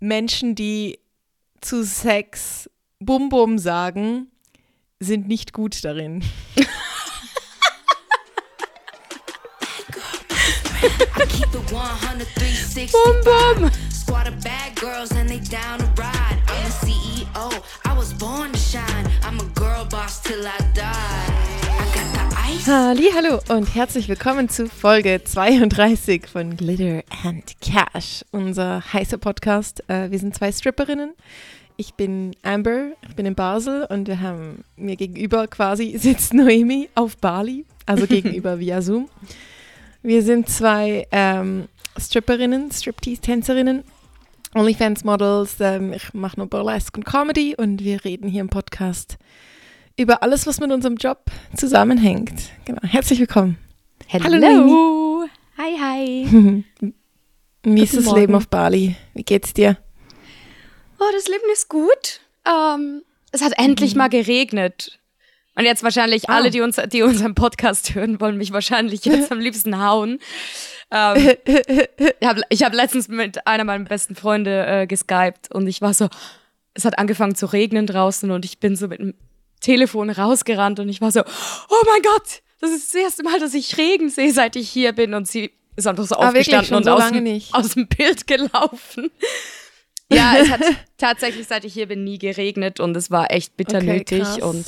Menschen, die zu Sex Bum Bum sagen, sind nicht gut darin. Bum Bum. Squad of bad girls and they down to ride. I'm a CEO, I was born to shine. I'm a girl boss till I die. I got the. Halli, hallo und herzlich willkommen zu Folge 32 von Glitter and Cash, unser heißer Podcast. Äh, wir sind zwei Stripperinnen. Ich bin Amber, ich bin in Basel und wir haben mir gegenüber quasi sitzt Noemi auf Bali, also gegenüber via Zoom. Wir sind zwei ähm, Stripperinnen, Striptease-Tänzerinnen, OnlyFans-Models. Ähm, ich mache nur Burlesque und Comedy und wir reden hier im Podcast über alles, was mit unserem Job zusammenhängt. Genau. Herzlich willkommen. Hallo. Noemi. Hi, hi. Wie ist das Leben auf Bali? Wie geht's dir? Oh, das Leben ist gut. Ähm, es hat endlich mal geregnet. Und jetzt wahrscheinlich Ah. alle, die, uns, die unseren Podcast hören, wollen mich wahrscheinlich jetzt am liebsten hauen. Ähm, ich habe hab letztens mit einer meiner besten Freunde äh, geskypt und ich war so, es hat angefangen zu regnen draußen und ich bin so mit dem Telefon rausgerannt und ich war so, oh mein Gott, das ist das erste Mal, dass ich Regen sehe, seit ich hier bin. Und sie ist einfach so Ah, aufgestanden und so aus, lange dem, nicht? aus dem Bild gelaufen. Ja, es hat tatsächlich, seit ich hier bin, nie geregnet und es war echt bitter Okay, nötig. krass. Und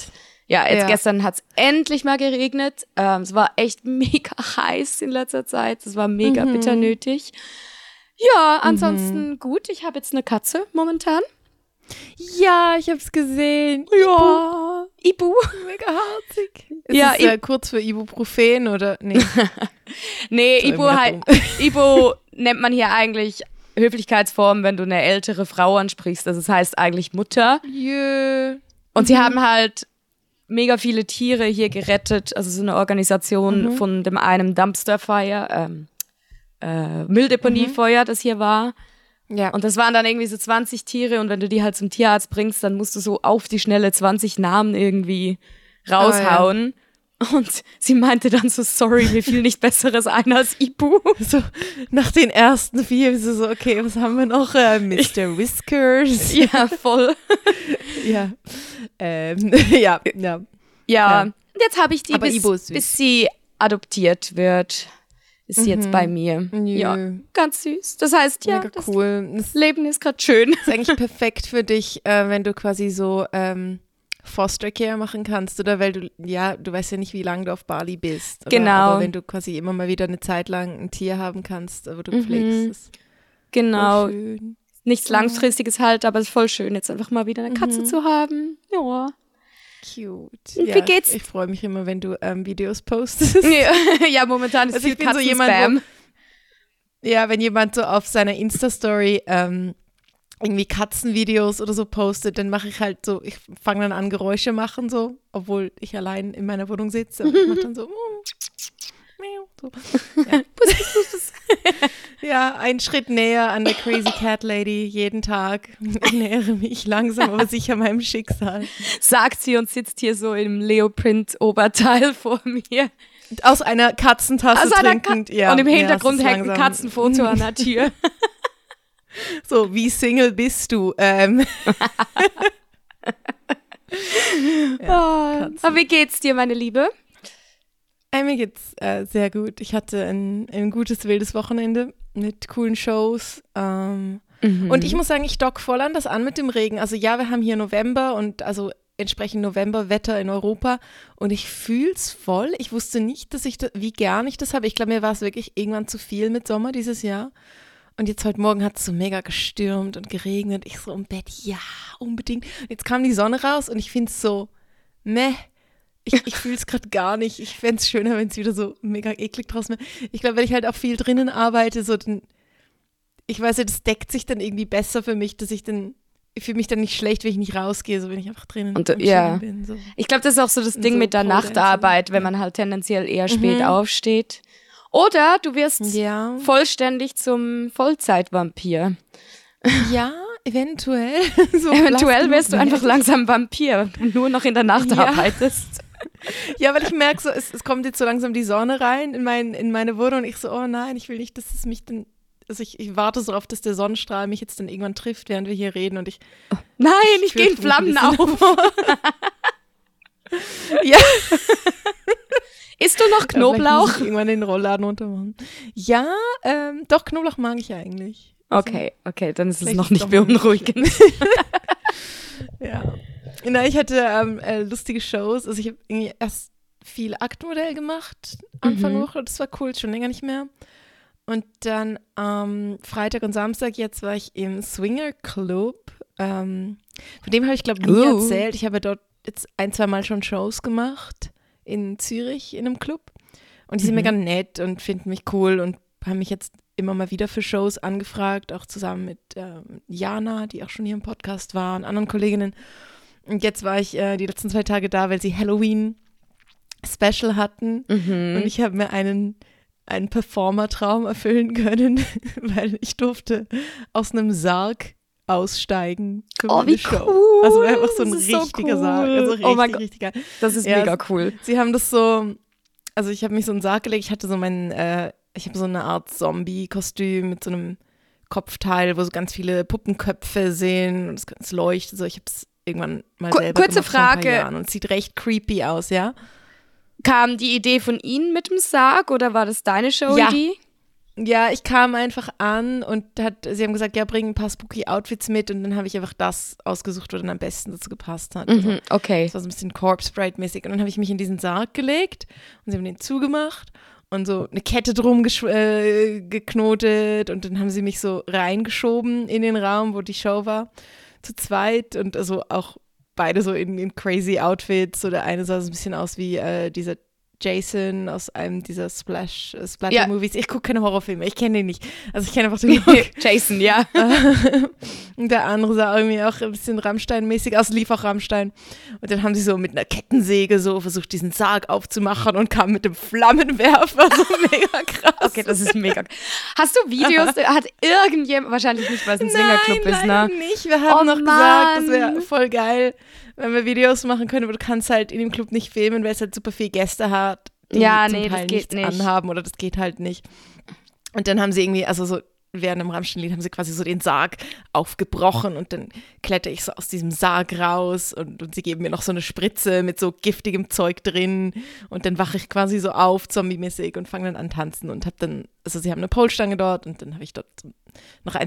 ja, jetzt Ja. gestern hat es endlich mal geregnet. Ähm, es war echt mega heiß in letzter Zeit. Es war mega Mhm. bitter nötig. Ja, ansonsten gut. Ich habe jetzt eine Katze momentan. Ja, ich hab's gesehen. Ja, Ibu. Mega herzig. Ist Ja, es äh, kurz für Ibuprofen oder? Nee. Nee, So, Ibu, halt, Ibu nennt man hier eigentlich Höflichkeitsform, wenn du eine ältere Frau ansprichst. Also es heißt eigentlich Mutter. Jö. Und sie haben halt mega viele Tiere hier gerettet. Also so eine Organisation von dem einen Dumpster Fire, ähm, äh, Mülldeponiefeuer, das hier war. Ja. Und das waren dann irgendwie so 20 Tiere und wenn du die halt zum Tierarzt bringst, dann musst du so auf die Schnelle 20 Namen irgendwie raushauen. Und sie meinte dann so, sorry, mir fiel nicht Besseres ein als Ibu. so nach den ersten vier ist es so, okay, was haben wir noch? Äh, Mr. Whiskers. ja, voll. ja. Ähm, ja, ja. Ja, Ja. und jetzt habe ich die, Aber bis, bis sie adoptiert wird. Ist sie jetzt bei mir. Nö. Ja, ganz süß. Das heißt, ja, Mega das cool. Das Leben ist gerade schön. ist eigentlich perfekt für dich, äh, wenn du quasi so ähm, Foster Care machen kannst oder weil du, ja, du weißt ja nicht, wie lange du auf Bali bist. Oder? Genau. Aber wenn du quasi immer mal wieder eine Zeit lang ein Tier haben kannst, wo du pflegst, ist voll Genau. Nichts Langfristiges halt, aber es ist voll schön, jetzt einfach mal wieder eine Katze zu haben. Ja. Cute. Ja, wie geht's? Ich, freue mich immer, wenn du ähm, Videos postest. Ja, ja, momentan ist Also viel ich bin so jemand, Ja, wenn jemand so auf seiner Insta-Story ähm, irgendwie Katzenvideos oder so postet, dann mache ich halt so, ich fange dann an, Geräusche machen, so, obwohl ich allein in meiner Wohnung sitze. Und ich mache dann so, mm, so. Ja. ja, einen Schritt näher an der Crazy Cat Lady jeden Tag. Ich nähere mich langsam, aber sicher meinem Schicksal. sagt sie und sitzt hier so im Leoprint-Oberteil vor mir. Aus einer Katzentasse Also einer Ka trinkend. ja, und im ja, Hintergrund ist hängt ein Katzenfoto an der Tür. So, wie Single bist du? Ähm, Ah, Aber wie geht's dir, meine Liebe? Äh, mir geht's äh, sehr gut. Ich hatte ein, ein gutes, wildes Wochenende mit coolen Shows. Ähm, Und ich muss sagen, ich dock voll an das an mit dem Regen. Also ja, wir haben hier November und also entsprechend Novemberwetter in Europa und ich fühl's voll. Ich wusste nicht, dass ich da, wie gern ich das habe. Ich glaube, mir war es wirklich irgendwann zu viel mit Sommer dieses Jahr. Und jetzt heute Morgen hat es so mega gestürmt und geregnet. Ich so im Bett, ja, unbedingt. Jetzt kam die Sonne raus und ich finde es so, meh. Ich, ich fühle es gerade gar nicht. Ich fände es schöner, wenn es wieder so mega eklig draußen wäre. Ich glaube, wenn ich halt auch viel drinnen arbeite, so dann, ich weiß ja, das deckt sich dann irgendwie besser für mich, dass ich dann, ich fühle mich dann nicht schlecht, wenn ich nicht rausgehe, so wenn ich einfach drinnen Und, am ja. Chillen bin. So. Ich glaube, das ist auch so das Und Ding so mit der. Nachtarbeit, wenn man halt tendenziell eher spät aufsteht. Oder du wirst Ja. vollständig zum Vollzeitvampir. Ja, eventuell. so Eventuell wirst du einfach langsam Vampir und nur noch in der Nacht Ja. arbeitest. Ja, weil ich merke, so, es, es kommt jetzt so langsam die Sonne rein in, mein, in meine Wohnung und ich so, oh nein, ich will nicht, dass es mich dann also ich, ich warte so auf, dass der Sonnenstrahl mich jetzt dann irgendwann trifft, während wir hier reden und ich. Nein, ich, gehe in Flammen auf. ja. Isst du noch Knoblauch? Ja, irgendwann den Rollladen untermachen. Ja, ähm, doch, Knoblauch mag ich eigentlich. Also, okay, okay, dann ist es noch nicht beunruhigend. ja. Na, ich hatte ähm, äh, lustige Shows. Also ich habe irgendwie erst viel Aktmodell gemacht Anfang mhm. Woche. Das war cool, schon länger nicht mehr. Und dann am ähm, Freitag und Samstag jetzt war ich im Swinger Club. Ähm, von dem habe ich, glaube ich, nie uh. erzählt. Ich habe dort jetzt ein, zwei Mal schon Shows gemacht in Zürich in einem Club. Und die sind mhm. mega nett und finden mich cool und haben mich jetzt immer mal wieder für Shows angefragt, auch zusammen mit äh, Jana, die auch schon hier im Podcast war, und anderen Kolleginnen. Und jetzt war ich äh, die letzten zwei Tage da, weil sie Halloween Special hatten. Mhm. Und ich habe mir einen, einen Performer-Traum erfüllen können, weil ich durfte aus einem Sarg aussteigen oh, wie Show. Cool. Also einfach so ein richtiger so cool. Sarg. Also richtig, oh mein Gott. richtig geil. Das ist ja, mega cool. Sie haben das so, also ich habe mich so einen Sarg gelegt, ich hatte so meinen, äh, ich habe so eine Art Zombie-Kostüm mit so einem Kopfteil, wo so ganz viele Puppenköpfe sehen und es ganz leuchtet. So, ich habe es irgendwann mal selber Kurze Frage. und sieht recht creepy aus, ja. Kam die Idee von Ihnen mit dem Sarg oder war das deine Show-Idee? Ja. ja. ich kam einfach an und hat, sie haben gesagt, ja, bring ein paar spooky Outfits mit und dann habe ich einfach das ausgesucht, was dann am besten dazu gepasst hat. Also, mhm, okay. Das war so ein bisschen Corpse Bride-mäßig und dann habe ich mich in diesen Sarg gelegt und sie haben den zugemacht und so eine Kette drum äh, geknotet und dann haben sie mich so reingeschoben in den Raum, wo die Show war, zu zweit und also auch beide so in, in crazy Outfits. So der eine sah so ein bisschen aus wie äh, dieser Jason aus einem dieser Splash äh, Splatter Movies. Ja. Ich gucke keine Horrorfilme, ich kenne den nicht. Also ich kenne einfach den. Jason, ja. und der andere sah irgendwie auch ein bisschen Rammstein-mäßig aus, lief auch Rammstein. Und dann haben sie so mit einer Kettensäge so versucht, diesen Sarg aufzumachen und kam mit dem Flammenwerfer. So mega krass. Okay, das ist mega. Hast du Videos? Hat irgendjemand, wahrscheinlich nicht, weil es ein Swingerclub ist, ne? nicht. Wir haben oh, noch Mann. gesagt, das wäre voll geil wenn wir Videos machen können, aber du kannst halt in dem Club nicht filmen, weil es halt super viele Gäste hat, die ja, zum nee, Teil das geht nichts nicht. anhaben oder das geht halt nicht. Und dann haben sie irgendwie, also so während dem Rammstein-Lied haben sie quasi so den Sarg aufgebrochen und dann kletter ich so aus diesem Sarg raus und, und sie geben mir noch so eine Spritze mit so giftigem Zeug drin und dann wache ich quasi so auf, zombie-mäßig und fange dann an tanzen und habe dann, also sie haben eine Polstange dort und dann habe ich dort ein,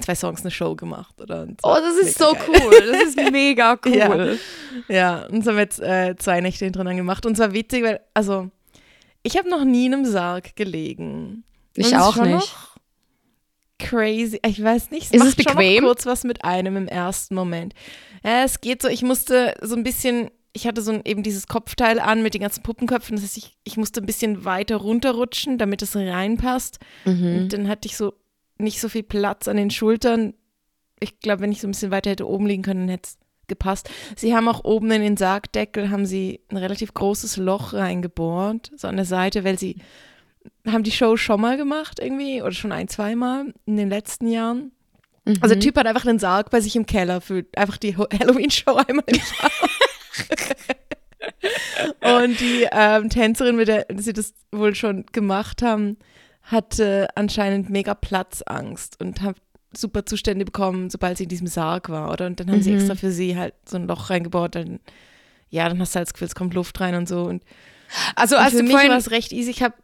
zwei Songs eine Show gemacht. Oder? So. Oh, das ist so geil. cool, das ist mega cool. ja. ja, und so haben wir jetzt äh, zwei Nächte hintereinander gemacht und zwar witzig, weil, also ich habe noch nie in einem Sarg gelegen. Ich auch nicht crazy. Ich weiß nicht, es ist macht es bequem? schon kurz was mit einem im ersten Moment. Ja, es geht so, ich musste so ein bisschen, ich hatte so ein, eben dieses Kopfteil an mit den ganzen Puppenköpfen. Das heißt, ich, ich musste ein bisschen weiter runterrutschen, damit es reinpasst. Mhm. Und dann hatte ich so nicht so viel Platz an den Schultern. Ich glaube, wenn ich so ein bisschen weiter hätte oben liegen können, hätte es gepasst. Sie haben auch oben in den Sargdeckel haben sie ein relativ großes Loch reingebohrt, so an der Seite, weil sie haben die Show schon mal gemacht irgendwie oder schon ein, zweimal in den letzten Jahren. Mhm. Also der Typ hat einfach einen Sarg bei sich im Keller für einfach die Halloween-Show einmal im Jahr. Und die ähm, Tänzerin, mit der sie das wohl schon gemacht haben, hatte anscheinend mega Platzangst und hat super Zustände bekommen, sobald sie in diesem Sarg war, oder? Und dann haben mhm. sie extra für sie halt so ein Loch reingebaut. Dann, ja, dann hast du halt das Gefühl, es kommt Luft rein und so. Und, also, und für mich war es recht easy. Ich habe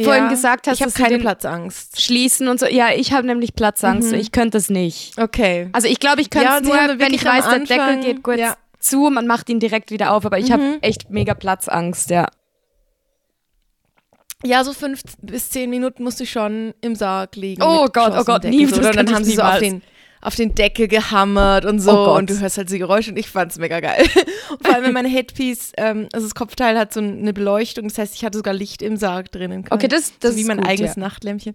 vorhin ja, gesagt hast, ich habe keine Platzangst. Schließen und so. Ja, ich habe nämlich Platzangst. Mhm. Ich könnte es nicht. Okay. Also ich glaube, ich könnte es ja, nur, wenn ich weiß, der Deckel geht kurz ja. zu, man macht ihn direkt wieder auf. Aber ich mhm. habe echt mega Platzangst, ja. Ja, so fünf bis zehn Minuten musste ich schon im Sarg liegen. Oh Gott, oh Gott, nie. Und dann haben sie so auf den auf den Deckel gehammert und so oh und du hörst halt die Geräusche und ich fand's mega geil. vor allem, wenn mein Headpiece, ähm, also das Kopfteil hat so eine Beleuchtung, das heißt, ich hatte sogar Licht im Sarg drinnen. Okay, das, das so wie mein gut, eigenes ja. Nachtlämpchen.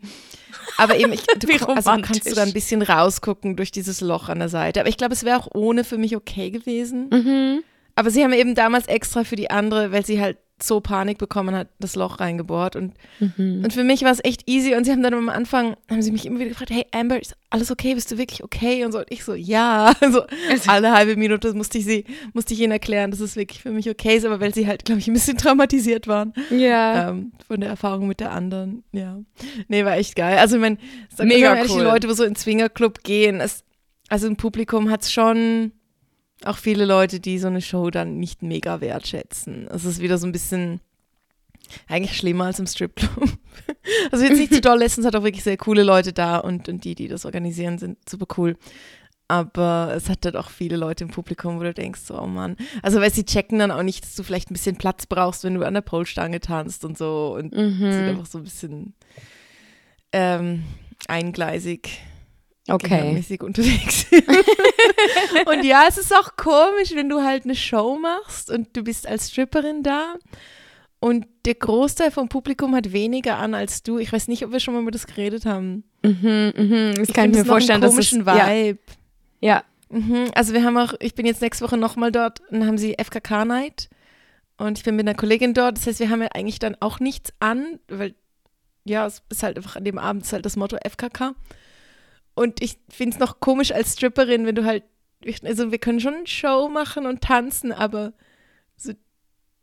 Aber eben, ich, du, also kannst du da ein bisschen rausgucken durch dieses Loch an der Seite. Aber ich glaube, es wäre auch ohne für mich okay gewesen. Mhm. Aber sie haben eben damals extra für die andere, weil sie halt so Panik bekommen, hat das Loch reingebohrt. Und, und für mich war es echt easy. Und sie haben dann am Anfang, haben sie mich immer wieder gefragt, hey Amber, ist alles okay? Bist du wirklich okay? Und so. Und ich so, ja. Also alle halbe Minute musste ich sie, musste ich ihnen erklären, dass es wirklich für mich okay ist, aber weil sie halt, glaube ich, ein bisschen traumatisiert waren. Ja. Ähm, von der Erfahrung mit der anderen. Ja. Nee, war echt geil. Also ich meine, Mega mal ehrlich, cool. die Leute, wo so in Swingerclub gehen, es, also im Publikum hat es schon auch viele Leute, die so eine Show dann nicht mega wertschätzen. Es ist wieder so ein bisschen eigentlich schlimmer als im Stripclub. Also jetzt nicht zu doll, letztens hat auch wirklich sehr coole Leute da und, und die, die das organisieren, sind super cool. Aber es hat halt auch viele Leute im Publikum, wo du denkst, so, oh Mann. Also, weil sie checken dann auch nicht, dass du vielleicht ein bisschen Platz brauchst, wenn du an der Polstange tanzt und so. Und sind einfach so ein bisschen ähm, eingleisig Okay. unterwegs. ja, es ist auch komisch, wenn du halt eine Show machst und du bist als Stripperin da und der Großteil vom Publikum hat weniger an als du. Ich weiß nicht, ob wir schon mal über das geredet haben. Mhm, mhm. Das Ich kann ich mir vorstellen, dass es komischen ja, Vibe. ja. Mhm. Also wir haben auch, ich bin jetzt nächste Woche nochmal dort und dann haben sie FKK Night und ich bin mit einer Kollegin dort. Das heißt, wir haben ja eigentlich dann auch nichts an, weil ja, es ist halt einfach an dem Abend halt das Motto FKK. Und ich finde es noch komisch als Stripperin, wenn du halt, also wir können schon eine Show machen und tanzen, aber so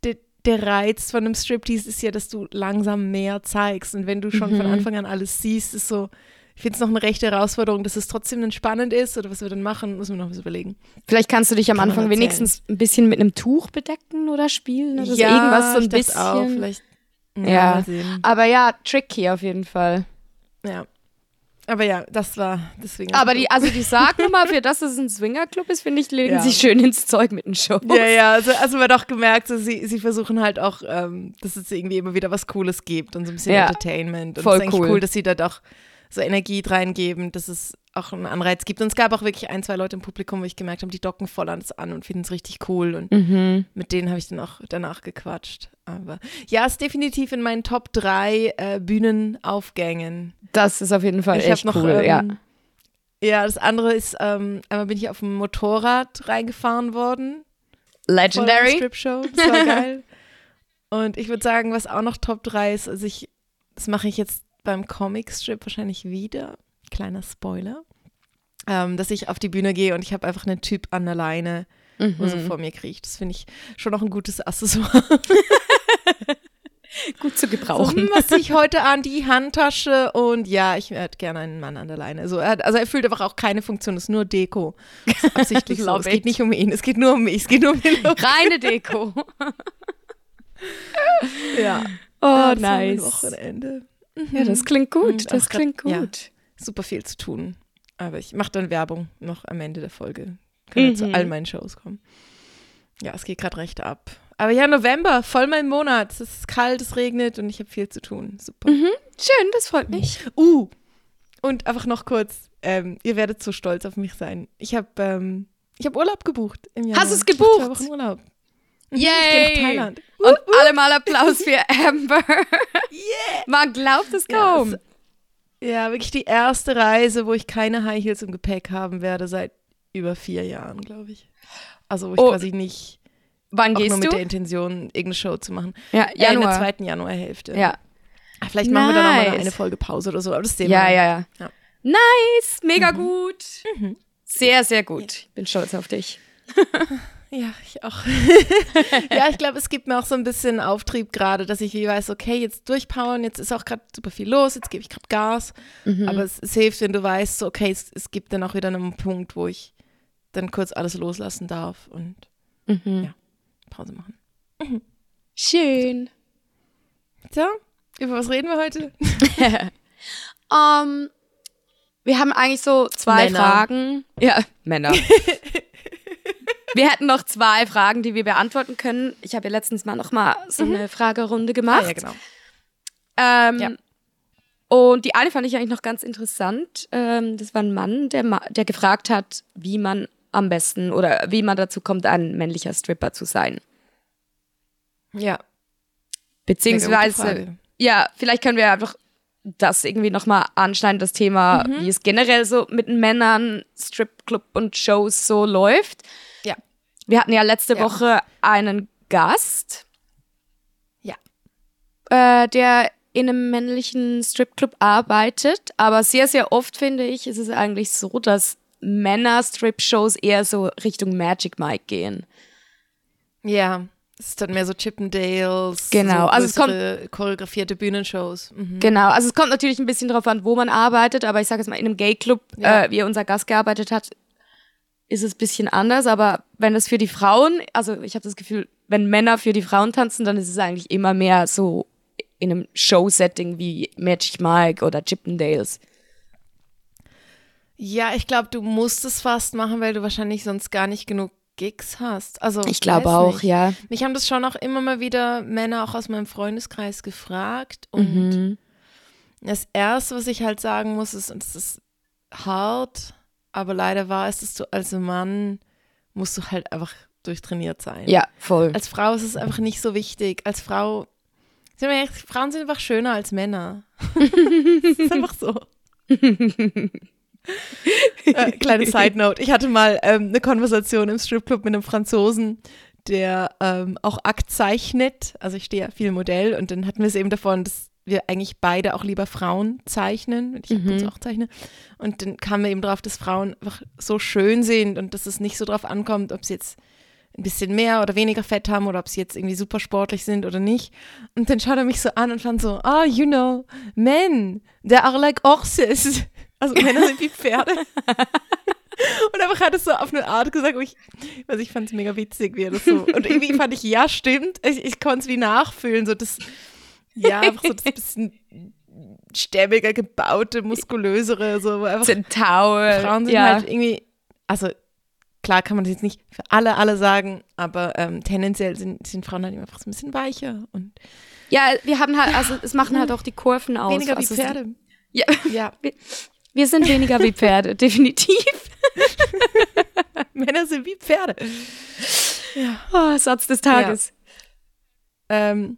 der, der Reiz von einem Striptease ist ja, dass du langsam mehr zeigst. Und wenn du schon von Anfang an alles siehst, ist so, ich finde es noch eine rechte Herausforderung, dass es trotzdem dann spannend ist oder was wir dann machen, müssen wir noch was überlegen. Vielleicht kannst du dich am Kann man Anfang wenigstens ein bisschen mit einem Tuch bedecken oder spielen. Oder so. irgendwas so ein bisschen. Auch, vielleicht, ja, Ja. Aber ja, tricky auf jeden Fall. ja. Aber ja, das war deswegen. Aber die, also die Sargnummer, für das es ein Swingerclub ist, finde ich, legen Ja. sie schön ins Zeug mit den Shows. Ja, ja, also, also man hat auch gemerkt, so, sie, sie versuchen halt auch, ähm, dass es irgendwie immer wieder was Cooles gibt und so ein bisschen Ja. Entertainment. Und Voll es ist eigentlich cool. cool, dass sie da doch so Energie reingeben, dass es auch einen Anreiz gibt. Und es gab auch wirklich ein, zwei Leute im Publikum, wo ich gemerkt habe, die docken voll an das an und finden es richtig cool. Und Mhm. mit denen habe ich dann auch danach gequatscht. Aber ja, ist definitiv in meinen Top 3 äh, Bühnenaufgängen. Das ist auf jeden Fall Ich habe echt noch, cool, ähm, ja. Ja, das andere ist, ähm, einmal bin ich auf dem Motorrad reingefahren worden. Legendary. Strip-Show. Das war geil. Und ich würde sagen, was auch noch Top 3 ist, also ich, das mache ich jetzt beim Comic-Strip wahrscheinlich wieder. Kleiner Spoiler. Ähm, dass ich auf die Bühne gehe und ich habe einfach einen Typ an der Leine, wo Mhm. so vor mir kriecht. Das finde ich schon noch ein gutes Accessoire. Gut zu So, gebrauchen. hm, was ich heute an? Die Handtasche und ja, ich hätte gerne einen Mann an der Leine. So, er hat, also er fühlt einfach auch keine Funktion, es ist nur Deko. Das ist absichtlich so. Es geht nicht um ihn, es geht nur um mich, es geht nur um den Look. Reine Deko. Ja. Oh, Ja, nice. Wochenende. Ja, das klingt gut. Das klingt ja. Super viel zu tun. Aber ich mache dann Werbung noch am Ende der Folge. Kann ja zu Mhm. all meinen Shows kommen. Ja, es geht gerade recht ab. Aber ja, November, voll mein Monat. Es ist kalt, es regnet und ich habe viel zu tun. Super. Schön, das freut mich. Uh, und einfach noch kurz, ähm, ihr werdet so stolz auf mich sein. Ich habe ähm, ich hab Urlaub gebucht im Januar. Hast Ich mach gebucht? Zwei Wochen Urlaub. Mhm, Yay! Ich nach Thailand. Und alle mal Applaus für Amber. Man glaubt es Ja, kaum. es- Ja, wirklich die erste Reise, wo ich keine High Heels im Gepäck haben werde seit über vier Jahren, glaube ich. Also wo ich Oh, quasi nicht Wann auch nur gehst mit du? der Intention, irgendeine Show zu machen. Ja, Äh, in der Januar. zweiten Januarhälfte. Ja. Ah, Vielleicht machen wir dann nochmal Nice. eine Folge Pause oder so, aber das sehen Ja, wir ja, ja, Ja. Nice, mega gut. Sehr, sehr gut. Ich bin stolz auf dich. Ja, ich auch. ja, ich glaube, es gibt mir auch so ein bisschen Auftrieb gerade, dass ich wie weiß, okay, jetzt durchpowern, jetzt ist auch gerade super viel los, jetzt gebe ich gerade Gas. Mhm. Aber es, es hilft, wenn du weißt, so, okay, es, es gibt dann auch wieder einen Punkt, wo ich dann kurz alles loslassen darf und Mhm. Ja. Pause machen. Schön. So, über was reden wir heute? Ähm, wir haben eigentlich so zwei Männer. Fragen. Ja, Männer. wir hätten noch zwei Fragen, die wir beantworten können. Ich habe ja letztens mal noch mal so eine Fragerunde gemacht. Ah, ja, genau. Ähm, Ja. Und die eine fand ich eigentlich noch ganz interessant. Ähm, das war ein Mann, der, ma der gefragt hat, wie man am besten oder wie man dazu kommt, ein männlicher Stripper zu sein. Ja. Beziehungsweise, ja, vielleicht können wir einfach das irgendwie nochmal anschneiden, das Thema, Mhm. wie es generell so mit Männern, Stripclub und Shows so läuft. Ja. Wir hatten ja letzte Ja. Woche einen Gast. äh, der in einem männlichen Stripclub arbeitet, aber sehr, sehr oft finde ich, ist es eigentlich so, dass Männer Strip-Shows eher so Richtung Magic Mike gehen. Ja, es ist dann mehr so Chippendales. Genau, so also es größere, choreografierte Bühnenshows. Mhm. Genau, also es kommt natürlich ein bisschen drauf an, wo man arbeitet, aber ich sage jetzt mal, in einem Gay-Club, Ja. äh, wie unser Gast gearbeitet hat, ist es ein bisschen anders, aber wenn es für die Frauen, also ich habe das Gefühl, wenn Männer für die Frauen tanzen, dann ist es eigentlich immer mehr so in einem Show-Setting wie Magic Mike oder Chippendales. Ja, ich glaube, du musst es fast machen, weil du wahrscheinlich sonst gar nicht genug Gigs hast. Also Ich glaube auch, nicht. ja. Mich haben das schon auch immer mal wieder Männer auch aus meinem Freundeskreis gefragt und Mhm. das erste, was ich halt sagen muss, ist, und es ist hart, aber leider wahr ist, dass du als Mann musst du halt einfach durchtrainiert sein. Ja, voll. Als Frau ist es einfach nicht so wichtig. Als Frau, sind wir ehrlich, Frauen sind einfach schöner als Männer. das ist einfach so. äh, kleine Side Note. Ich hatte mal ähm, eine Konversation im Stripclub mit einem Franzosen, der ähm, auch Akt zeichnet. Also ich stehe ja viel Modell und dann hatten wir es eben davon, dass wir eigentlich beide auch lieber Frauen zeichnen, wenn ich und zu auch zeichne. Und dann kamen wir eben drauf, dass Frauen einfach so schön sind und dass es nicht so drauf ankommt, ob sie jetzt ein bisschen mehr oder weniger Fett haben oder ob sie jetzt irgendwie super sportlich sind oder nicht. Und dann schaut er mich so an und fand so, ah, you know, men, they are like horses. Also Männer sind wie Pferde. Und einfach hat es so auf eine Art gesagt, wo ich, also ich fand es mega witzig, wie er das so. Und irgendwie fand ich, ja, stimmt. Ich, ich konnte es wie nachfühlen, so das, ja, einfach so das bisschen stämmiger gebaute, muskulösere, so einfach Zentaur. Frauen sind ja. halt irgendwie, also klar kann man das jetzt nicht für alle, alle sagen, aber ähm, tendenziell sind, sind Frauen halt immer einfach so ein bisschen weicher und ja, wir haben halt, also es machen halt auch die Kurven aus. weniger wie also, Pferde. Ja, Ja, wir sind weniger wie Pferde, definitiv. Männer sind wie Pferde. Oh, Satz des Tages. Ähm,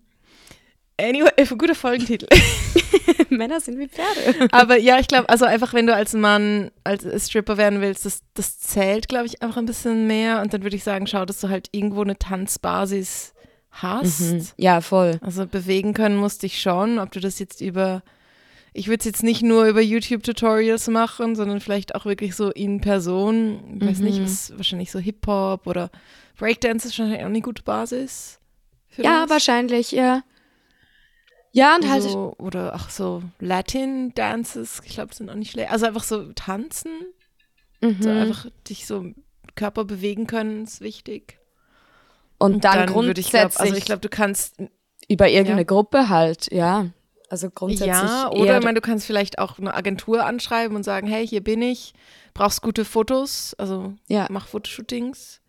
anyway, guter Folgentitel. Männer sind wie Pferde. aber ja, ich glaube, also einfach, wenn du als Mann, als Stripper werden willst, das, das zählt, glaube ich, einfach ein bisschen mehr. Und dann würde ich sagen, schau, dass du halt irgendwo eine Tanzbasis hast. Ja, voll. Also bewegen können musst dich schon, ob du das jetzt über, ich würde es jetzt nicht nur über YouTube-Tutorials machen, sondern vielleicht auch wirklich so in Person. Ich weiß nicht, was wahrscheinlich so Hip-Hop oder Breakdance ist wahrscheinlich auch eine gute Basis. Ja, das. wahrscheinlich, ja. Ja, und halt, so, oder auch so Latin-Dances, ich glaube, sind auch nicht schlecht. Also einfach so tanzen, so mhm. einfach dich so Körper bewegen können, ist wichtig. und dann, würde ich glaube, grundsätzlich also ich glaube, du kannst über irgendeine Ja. Gruppe halt, ja. Also grundsätzlich Ja, oder ich meine, du kannst vielleicht auch eine Agentur anschreiben und sagen, hey, hier bin ich, brauchst gute Fotos, also Ja. mach Fotoshootings.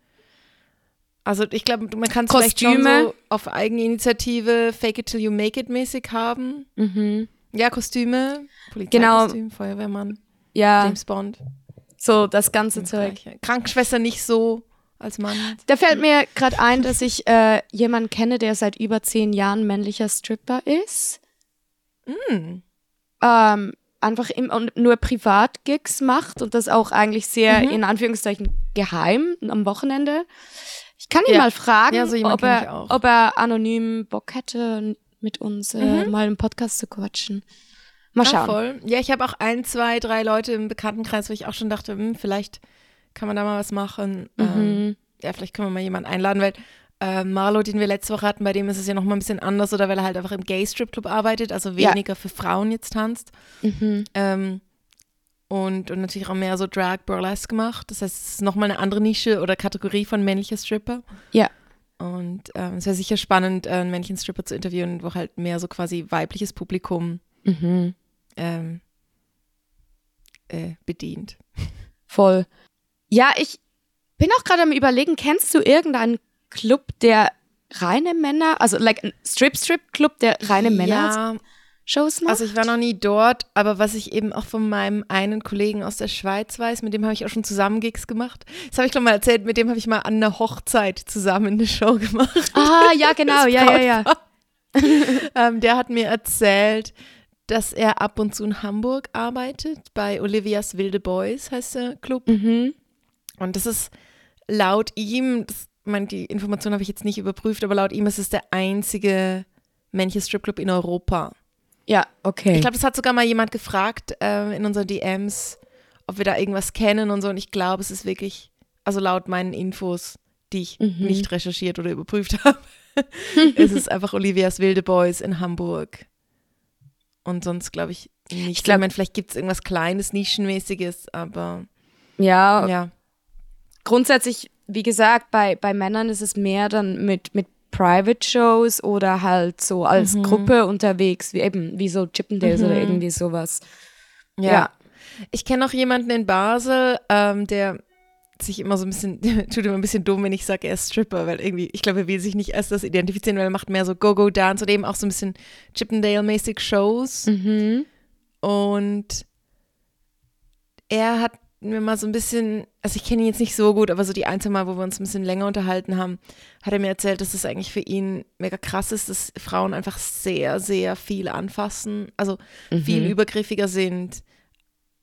Also ich glaube, man kann es vielleicht schon Kostüme. so auf Eigeninitiative Fake it till you make it mäßig haben. mhm. Ja, Kostüme, Genau. Polizeikostüm, Feuerwehrmann, ja, James Bond. so das ganze Zeug. Gleiche. Krankenschwester nicht so als Mann. Da fällt mir gerade ein, dass ich äh, jemanden kenne, der seit über zehn Jahren männlicher Stripper ist. Mm. Ähm, einfach im, und nur Privatgigs macht und das auch eigentlich sehr Mhm. in Anführungszeichen geheim am Wochenende. Ich kann ihn Ja. mal fragen, Ja, so ob, er, ob er anonym Bock hätte, mit uns äh, Mhm. mal im Podcast zu quatschen. Mal schauen. voll. Ja, ich habe auch ein, zwei, drei Leute im Bekanntenkreis, wo ich auch schon dachte, hm, vielleicht kann man da mal was machen. Ähm, Mhm. ja, vielleicht können wir mal jemanden einladen, weil äh, Marlo, den wir letzte Woche hatten, bei dem ist es ja noch mal ein bisschen anders, oder weil er halt einfach im Gay-Strip-Club arbeitet, also Ja. weniger für Frauen jetzt tanzt. Mhm. Ähm, und, und natürlich auch mehr so Drag Burlesque gemacht. Das heißt, es ist nochmal eine andere Nische oder Kategorie von männlicher Stripper. Ja. Und ähm, es wäre sicher spannend, äh, einen männlichen Stripper zu interviewen, wo halt mehr so quasi weibliches Publikum Mhm. ähm, äh, bedient. Voll. Ja, ich bin auch gerade am überlegen, kennst du irgendeinen Club, der reine Männer, also like ein Strip-Strip-Club, der reine Männer-Shows Ja, macht? also ich war noch nie dort, aber was ich eben auch von meinem einen Kollegen aus der Schweiz weiß, mit dem habe ich auch schon zusammen Gigs gemacht. Das habe ich glaube mal erzählt, mit dem habe ich mal an einer Hochzeit zusammen eine Show gemacht. ah, ja, genau, ja, ja, ja. ähm, der hat mir erzählt, dass er ab und zu in Hamburg arbeitet, bei Olivias Wilde Boys heißt der Club. Mhm. Und das ist laut ihm, das, ich meine, die Information habe ich jetzt nicht überprüft, aber laut ihm ist es der einzige männliches Stripclub in Europa. Ja, okay. Ich glaube, das hat sogar mal jemand gefragt äh, in unseren DMs, ob wir da irgendwas kennen und so. Und ich glaube, es ist wirklich, also laut meinen Infos, die ich Mhm. nicht recherchiert oder überprüft habe, ist es einfach Olivias Wilde Boys in Hamburg. Und sonst glaube ich nicht. Ich, glaub- meine, vielleicht gibt es irgendwas Kleines, Nischenmäßiges, aber ja, ja. grundsätzlich, wie gesagt, bei, bei Männern ist es mehr dann mit, mit Private Shows oder halt so als Mhm. Gruppe unterwegs, wie eben, wie so Chippendales oder irgendwie sowas. Ja. Ja. Ich kenne auch jemanden in Basel, ähm, der sich immer so ein bisschen, tut immer ein bisschen dumm, wenn ich sage, er ist Stripper, weil irgendwie, ich glaube, er will sich nicht als das identifizieren, weil er macht mehr so Go-Go-Dance und eben auch so ein bisschen Chippendale-mäßig Shows. Mhm. Und er hat mir mal so ein bisschen, also ich kenne ihn jetzt nicht so gut, aber so die ein, zwei Mal, wo wir uns ein bisschen länger unterhalten haben, hat er mir erzählt, dass es eigentlich für ihn mega krass ist, dass Frauen einfach sehr, sehr viel anfassen, also viel übergriffiger sind,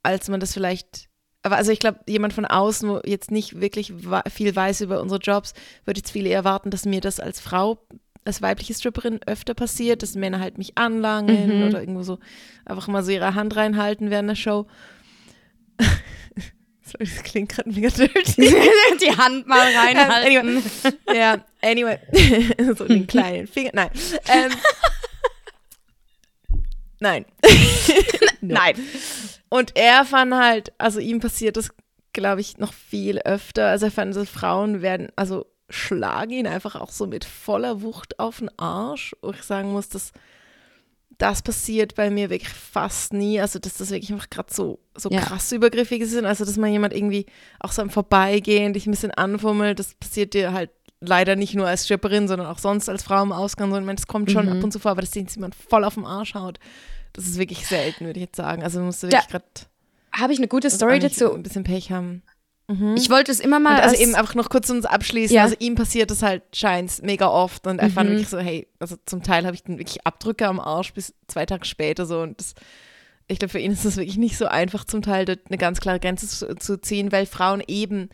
als man das vielleicht. Aber also ich glaube, jemand von außen, wo jetzt nicht wirklich viel weiß über unsere Jobs, würde jetzt viel eher erwarten, dass mir das als Frau, als weibliche Stripperin öfter passiert, dass Männer halt mich anlangen oder irgendwo so einfach mal so ihre Hand reinhalten während der Show. Sorry, das klingt gerade mega dirty. Die Hand mal reinhalten. ja, anyway. so den kleinen Finger. Nein. Ähm, nein. Nein. Und er fand halt, also ihm passiert das, glaube ich, noch viel öfter. Also er fand, so Frauen werden, also schlagen ihn einfach auch so mit voller Wucht auf den Arsch. Wo ich sagen muss, dass das passiert bei mir wirklich fast nie. Also, dass das wirklich einfach gerade so, so Ja. krass übergriffig sind. Also, dass man jemand irgendwie auch so am Vorbeigehen dich ein bisschen anfummelt, das passiert dir halt leider nicht nur als Stripperin, sondern auch sonst als Frau im Ausgang. So, ich meine, das kommt schon Mhm. ab und zu vor, aber dass dir jemand voll auf den Arsch haut, das ist wirklich selten, würde ich jetzt sagen. Also, musst du wirklich gerade Habe ich eine gute Story dazu. ein bisschen Pech haben. Ich wollte es immer mal Und also als, eben einfach noch kurz uns abschließen. Ja. Also ihm passiert das halt scheint mega oft und er fand Mhm. wirklich so, hey, also zum Teil habe ich dann wirklich Abdrücke am Arsch bis zwei Tage später so und das, ich glaube, für ihn ist das wirklich nicht so einfach zum Teil dort eine ganz klare Grenze zu, zu ziehen, weil Frauen eben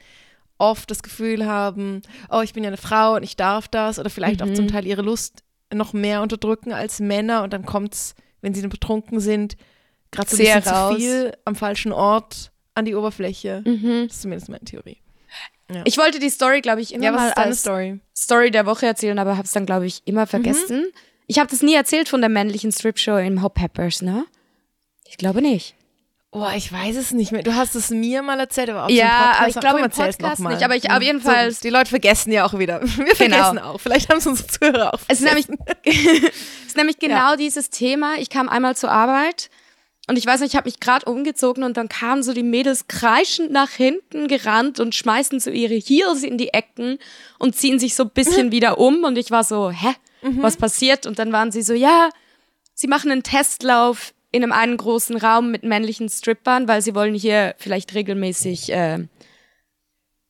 oft das Gefühl haben, oh, ich bin ja eine Frau und ich darf das oder vielleicht auch zum Mhm. Teil ihre Lust noch mehr unterdrücken als Männer und dann kommt es, wenn sie dann betrunken sind, gerade so ein Sehr bisschen raus. zu viel am falschen Ort an die Oberfläche. Mhm. Das ist zumindest meine Theorie. Ich wollte die Story, glaube ich, immer Ja, mal als Story? Story der Woche erzählen, aber habe es dann, glaube ich, immer vergessen. Ich habe das nie erzählt von der männlichen Strip-Show im Hot Peppers, ne? Ich glaube nicht. Oh, ich weiß es nicht mehr. Du hast es mir mal erzählt, aber auch Ja, so Podcast. aber ich glaube im Podcast noch mal. nicht, aber ich- auf jeden So, Fall- die Leute vergessen ja auch wieder. Wir Genau. vergessen auch. Vielleicht haben es unsere Zuhörer auch Es ist nämlich, vergessen. es ist nämlich genau dieses Thema. Ich kam einmal zur Arbeit und ich weiß nicht, ich habe mich gerade umgezogen und dann kamen so die Mädels kreischend nach hinten gerannt und schmeißen so ihre Heels in die Ecken und ziehen sich so ein bisschen wieder um und ich war so, hä, was passiert? Und dann waren sie so, ja, sie machen einen Testlauf in einem einen großen Raum mit männlichen Strippern, weil sie wollen hier vielleicht regelmäßig äh,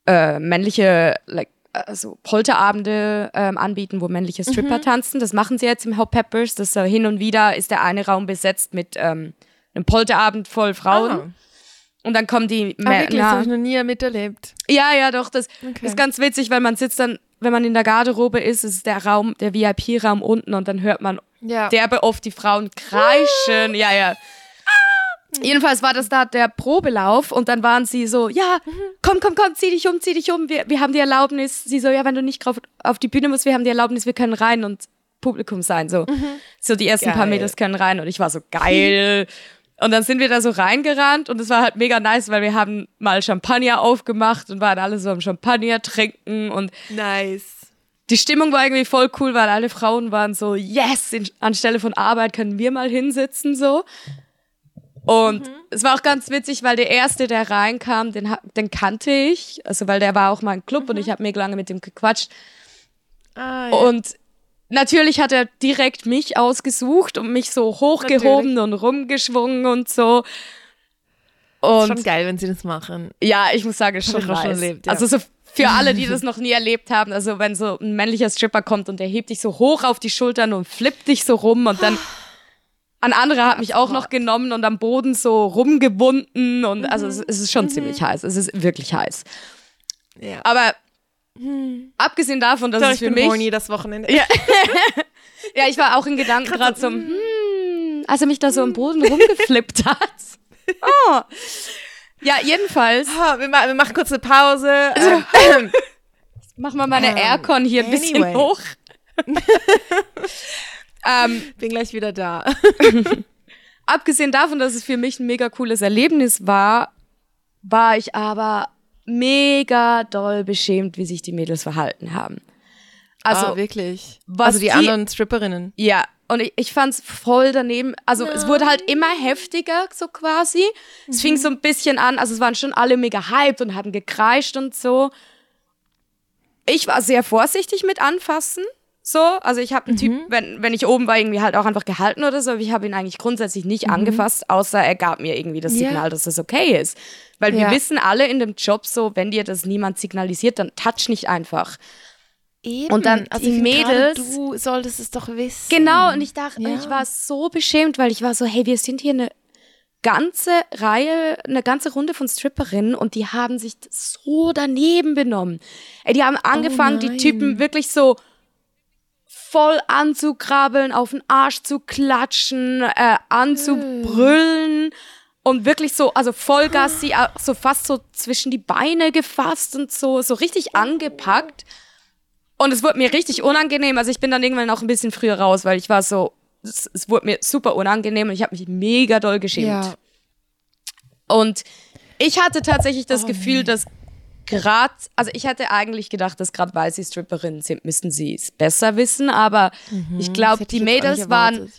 äh, männliche like, also Polterabende ähm, anbieten, wo männliche Stripper tanzen. Das machen sie jetzt im Hot Peppers. Das so hin und wieder ist der eine Raum besetzt mit ähm, einem Polterabend voll Frauen. Ah. Und dann kommen die Ah, wirklich, das habe Männer. ich noch nie miterlebt. Ja, ja, doch. Das Okay. ist ganz witzig, weil man sitzt dann, wenn man in der Garderobe ist, ist der Raum, der VIP-Raum unten und dann hört man Ja. derbe oft die Frauen kreischen. Ja, ja. Jedenfalls war das da der Probelauf und dann waren sie so, ja, komm, komm, komm, zieh dich um, zieh dich um, wir, wir haben die Erlaubnis. Sie so, ja, wenn du nicht drauf, auf die Bühne musst, wir haben die Erlaubnis, wir können rein und Publikum sein. So, so die ersten paar Geil. Mädels können rein und ich war so, geil. Und dann sind wir da so reingerannt und es war halt mega nice, weil wir haben mal Champagner aufgemacht und waren alle so am Champagner trinken und Nice. die Stimmung war irgendwie voll cool, weil alle Frauen waren so, yes, in, anstelle von Arbeit können wir mal hinsitzen, so. Und es war auch ganz witzig, weil der Erste, der reinkam, den, den kannte ich, also weil der war auch mal im Club und ich habe mega lange mit dem gequatscht. Ah, ja. Und natürlich hat er direkt mich ausgesucht und mich so hochgehoben und rumgeschwungen und so. ist Und schon geil, wenn sie das machen. ja, ich muss sagen, ist schon ich auch schon nice. erlebt, ja. Also so für alle, die das noch nie erlebt haben, also wenn so ein männlicher Stripper kommt und der hebt dich so hoch auf die Schultern und flippt dich so rum und dann ein anderer hat mich auch noch genommen und am Boden so rumgebunden und also es, es ist schon ziemlich heiß. Es ist wirklich heiß. Ja. Aber abgesehen davon, dass Doch, es ich für bin mich horny das Wochenende. Ja. Ja, ich war auch in Gedanken gerade so, hm, als er mich da so am Boden rumgeflippt hat. Oh. Ja, jedenfalls. Ah, wir, ma wir machen kurz eine Pause. Ähm, Mach mal meine Ähm, Aircon hier ein bisschen anyway. hoch. ähm, bin gleich wieder da. abgesehen davon, dass es für mich ein mega cooles Erlebnis war, war ich aber mega doll beschämt, wie sich die Mädels verhalten haben. Also, ah, wirklich. was also die, die- anderen Stripperinnen. ja, und ich, ich fand's voll daneben. Also, es wurde halt immer heftiger, so quasi. Es fing so ein bisschen an, also es waren schon alle mega hyped und haben gekreischt und so. Ich war sehr vorsichtig mit anfassen. So, also ich habe einen Typ, wenn, wenn ich oben war, irgendwie halt auch einfach gehalten oder so, aber ich habe ihn eigentlich grundsätzlich nicht angefasst, außer er gab mir irgendwie das. Signal, dass das okay ist. Weil wir Ja. wissen alle in dem Job so, wenn dir das niemand signalisiert, dann touch nicht einfach. Eben. Und dann also die Mädels- Du solltest es doch wissen. Genau, und ich dachte, Ja. ich war so beschämt, weil ich war so, hey, wir sind hier eine ganze Reihe, eine ganze Runde von Stripperinnen und die haben sich so daneben benommen. Ey, die haben angefangen, die Oh nein. Typen wirklich so voll anzukrabbeln, auf den Arsch zu klatschen, äh, anzubrüllen und wirklich so, also Vollgas, sie auch so fast so zwischen die Beine gefasst und so, so richtig angepackt. Und es wurde mir richtig unangenehm. Also ich bin dann irgendwann auch ein bisschen früher raus, weil ich war so, es, es wurde mir super unangenehm und ich habe mich mega doll geschämt. Ja. Und ich hatte tatsächlich das Oh, Gefühl, dass gerade, also ich hätte eigentlich gedacht, dass gerade weil sie Stripperinnen sind, müssten sie es besser wissen, aber ich Das glaube, ich die auch Mädels waren,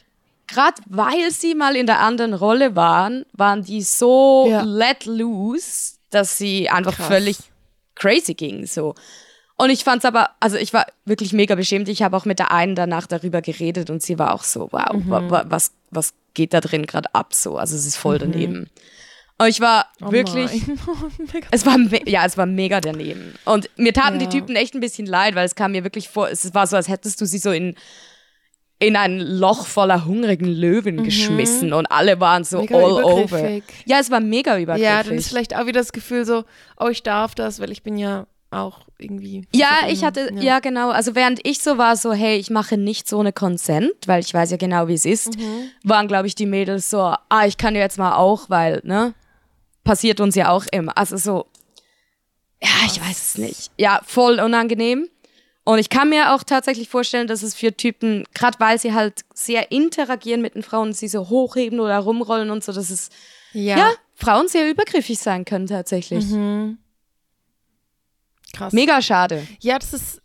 gerade weil sie mal in der anderen Rolle waren, waren die so Ja. let loose, dass sie einfach Krass. völlig crazy gingen, so. Und ich fand's aber, also ich war wirklich mega beschämt. Ich habe auch mit der einen danach darüber geredet und sie war auch so, wow, wa, wa, was, was geht da drin gerade ab so? Also es ist voll daneben. Und ich war Oh wirklich, es war, ja, es war mega daneben. Und mir taten Ja. die Typen echt ein bisschen leid, weil es kam mir wirklich vor, es war so, als hättest du sie so in, in ein Loch voller hungrigen Löwen geschmissen und alle waren so Mhm. Mega all over. Ja, es war mega übergriffig. ja, dann ist vielleicht auch wieder das Gefühl so, oh, ich darf das, weil ich bin ja auch irgendwie. Ja, ich hatte, ja. genau. Also während ich so war, so, hey, ich mache nicht so eine Consent, weil ich weiß ja genau, wie es ist, Mhm. waren, glaube ich, die Mädels so, ah, ich kann ja jetzt mal auch, weil, ne, passiert uns ja auch immer. Also so, ja, ich weiß es nicht. Ja, voll unangenehm. Und ich kann mir auch tatsächlich vorstellen, dass es für Typen, gerade weil sie halt sehr interagieren mit den Frauen, sie so hochheben oder rumrollen und so, dass es, Ja, ja, Frauen sehr übergriffig sein können tatsächlich. Mhm. krass. Mega schade. Ja, das ist,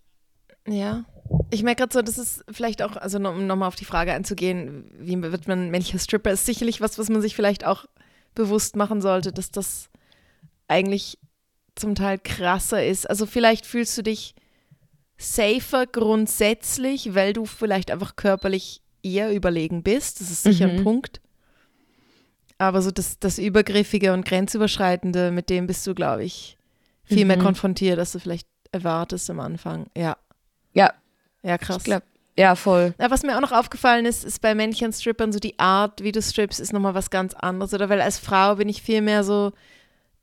ja. Ich merke gerade so, das ist vielleicht auch, also noch- um nochmal auf die Frage einzugehen, wie wird man männlicher Stripper, ist sicherlich was, was man sich vielleicht auch bewusst machen sollte, dass das eigentlich zum Teil krasser ist. Also vielleicht fühlst du dich safer grundsätzlich, weil du vielleicht einfach körperlich eher überlegen bist. Das ist sicher ein Mhm. Punkt. Aber so das, das Übergriffige und Grenzüberschreitende, mit dem bist du, glaube ich, viel mehr Mhm. konfrontiert, als du vielleicht erwartest am Anfang. Ja, Ja, ja, krass. ich glaube, ja, voll. Ja, was mir auch noch aufgefallen ist, ist bei männlichen Strippern so die Art, wie du strippst, ist nochmal was ganz anderes. Oder weil als Frau bin ich viel mehr so,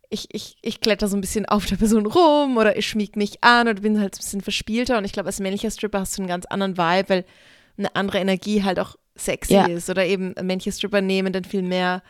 ich, ich, ich kletter so ein bisschen auf der Person rum oder ich schmieg mich an oder bin halt ein bisschen verspielter. Und ich glaube, als männlicher Stripper hast du einen ganz anderen Vibe, weil eine andere Energie halt auch sexy Ja. ist. Oder eben männliche Stripper nehmen dann viel mehr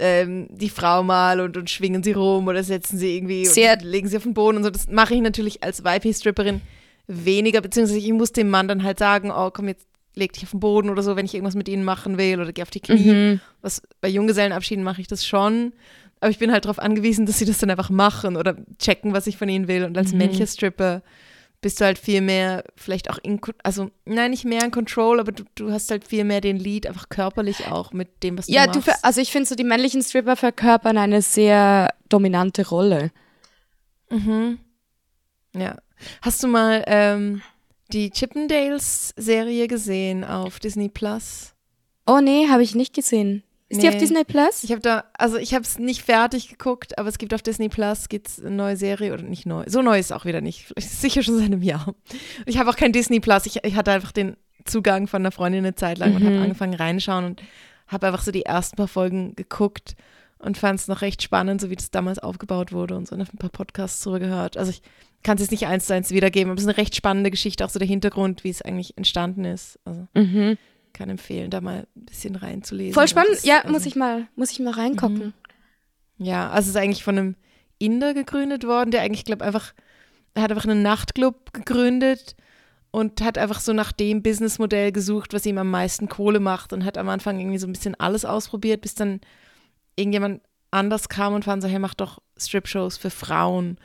ähm, die Frau mal und, und schwingen sie rum oder setzen sie irgendwie Sehr- und legen sie auf den Boden und so. Das mache ich natürlich als Weibhi-Stripperin weniger, beziehungsweise ich muss dem Mann dann halt sagen, oh komm, jetzt leg dich auf den Boden oder so, wenn ich irgendwas mit ihnen machen will oder geh auf die Knie. Mhm. Was bei Junggesellenabschieden mache ich das schon. Aber ich bin halt darauf angewiesen, dass sie das dann einfach machen oder checken, was ich von ihnen will. Und als Mhm. männlicher Stripper bist du halt viel mehr, vielleicht auch in, also nein, nicht mehr in Control, aber du, du hast halt viel mehr den Lead, einfach körperlich auch mit dem, was Ja, du du, machst. ver- also ich finde so, die männlichen Stripper verkörpern eine sehr dominante Rolle. Mhm. Ja. Hast du mal ähm, die Chippendales-Serie gesehen auf Disney Plus? Oh nee, habe ich nicht gesehen. Ist die auf Nee. Disney Plus? Ich habe da, also ich habe es nicht fertig geguckt, aber es gibt auf Disney Plus gibt's eine neue Serie oder nicht neu. So neu ist es auch wieder nicht. Sicher schon seit einem Jahr. Und ich habe auch kein Disney Plus. Ich, ich hatte einfach den Zugang von einer Freundin eine Zeit lang und habe Mhm. angefangen reinschauen und habe einfach so die ersten paar Folgen geguckt. Und fand es noch recht spannend, so wie das damals aufgebaut wurde und so. Und ein paar Podcasts drüber gehört. Also ich kann es jetzt nicht eins zu eins wiedergeben, aber es ist eine recht spannende Geschichte, auch so der Hintergrund, wie es eigentlich entstanden ist. Also Mhm. kann empfehlen, da mal ein bisschen reinzulesen. Voll Und spannend. das, ja, also, muss ich mal, muss ich mal reingucken. Ja, also es ist eigentlich von einem Inder gegründet worden, der eigentlich, glaube einfach, er hat einfach einen Nachtclub gegründet und hat einfach so nach dem Businessmodell gesucht, was ihm am meisten Kohle macht und hat am Anfang irgendwie so ein bisschen alles ausprobiert, bis dann irgendjemand anders kam und fand so, hey, mach doch Strip-Shows für Frauen.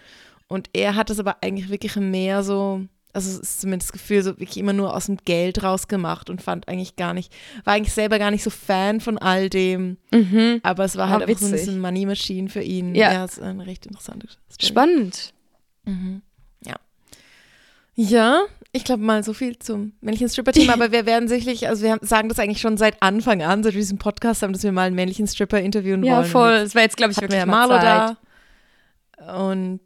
Und er hat es aber eigentlich wirklich mehr so, also es ist zumindest das Gefühl, so wirklich immer nur aus dem Geld rausgemacht und fand eigentlich gar nicht, war eigentlich selber gar nicht so Fan von all dem. Mhm. Aber es war Ah, halt einfach so ein witzig. bisschen Money Machine für ihn. Ja. ja, es ist eine recht interessante Story. Spannend. Ja, ich glaube mal so viel zum männlichen Stripper-Thema, aber wir werden sicherlich, also wir haben, sagen das eigentlich schon seit Anfang an, seit wir diesen Podcast haben, dass wir mal einen männlichen Stripper interviewen Ja, wollen. voll. Das wäre jetzt, glaube ich, wir wirklich ja mal Marlo Zeit. da. Und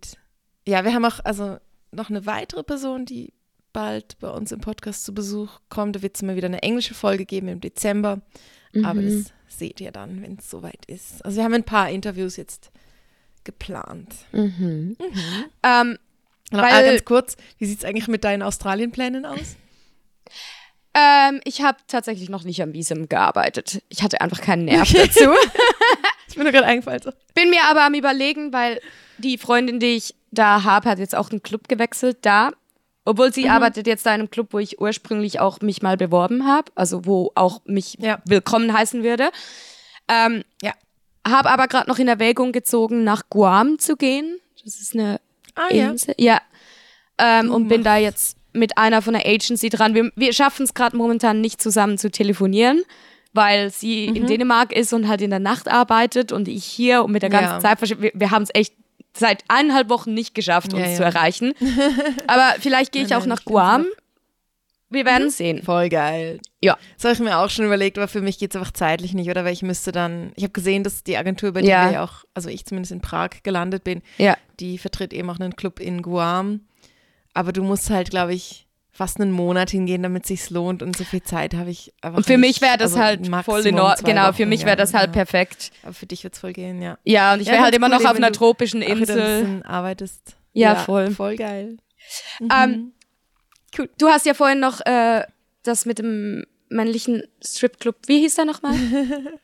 ja, wir haben auch also noch eine weitere Person, die bald bei uns im Podcast zu Besuch kommt. Da wird es mal wieder eine englische Folge geben im Dezember. Aber Mhm. das seht ihr dann, wenn es soweit ist. Also wir haben ein paar Interviews jetzt geplant. Mhm. Ähm, Noch Weil- ah, ganz kurz, wie sieht es eigentlich mit deinen Australien-Plänen aus? ähm, ich habe tatsächlich noch nicht am Visum gearbeitet. Ich hatte einfach keinen Nerv dazu. Ist mir nur gerade eingefallen. So. Bin mir aber am überlegen, weil die Freundin, die ich da habe, hat jetzt auch einen Club gewechselt da. Obwohl sie arbeitet jetzt da in einem Club, wo ich ursprünglich auch mich mal beworben habe, also wo auch mich Ja. willkommen heißen würde. Ähm, Ja. Habe aber gerade noch in Erwägung gezogen, nach Guam zu gehen. Das ist eine Ah ja. Insel. Ja. Ähm, und bin da jetzt mit einer von der Agency dran. Wir, wir schaffen es gerade momentan nicht zusammen zu telefonieren, weil sie Mhm. in Dänemark ist und halt in der Nacht arbeitet und ich hier und mit der ganzen Ja. Zeit, wir, wir haben es echt seit eineinhalb Wochen nicht geschafft, uns Ja, ja. zu erreichen. Aber vielleicht gehe ich Nein, auch nein, nach Guam. Wir werden sehen. Voll geil. Ja. Das habe ich mir auch schon überlegt, aber für mich geht es einfach zeitlich nicht, oder? Weil ich müsste dann, ich habe gesehen, dass die Agentur, bei der Ja. wir auch, also ich zumindest in Prag gelandet bin, Ja. die vertritt eben auch einen Club in Guam. Aber du musst halt, glaube ich, fast einen Monat hingehen, damit es sich lohnt und so viel Zeit habe ich einfach Und für nicht. mich wäre das Also halt voll in Ordnung. Genau, für mich wäre das halt ja. perfekt. Aber für dich wird es voll gehen, ja. Ja, und ich Ja, wäre halt immer cool, noch auf einer tropischen ein Insel. bisschen arbeitest. Ja, voll. Voll geil. Ähm, cool. Du hast ja vorhin noch äh, das mit dem männlichen Stripclub, wie hieß der nochmal?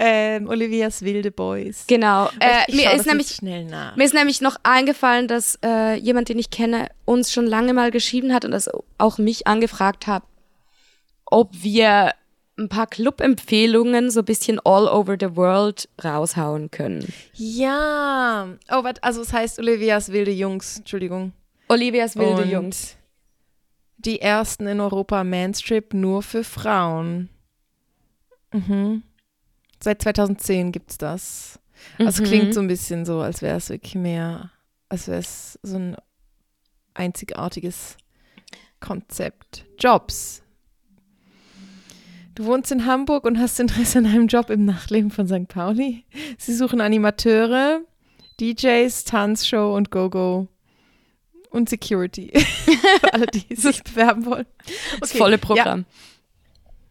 Ähm, Olivias Wilde Boys. genau. Äh, mir, ist nämlich, mir ist nämlich noch eingefallen, dass äh, jemand, den ich kenne, uns schon lange mal geschrieben hat und das auch mich angefragt hat, ob wir ein paar Club-Empfehlungen so ein bisschen all over the world raushauen können. Ja. Oh, warte, also es heißt Olivias Wilde Jungs, Entschuldigung. Olivias wilde Und Jungs. Die ersten in Europa Manstrip nur für Frauen. Mhm. Seit 2010 gibt's das. Also es Mhm. klingt so ein bisschen so, als wäre es wirklich mehr, als wäre es so ein einzigartiges Konzept. Jobs. Du wohnst in Hamburg und hast Interesse an einem Job im Nachtleben von St. Pauli. Sie suchen Animateure, DJs, Tanzshow und Go-Go. Und Security. Für alle, die sich bewerben wollen. Das Okay, volle Programm.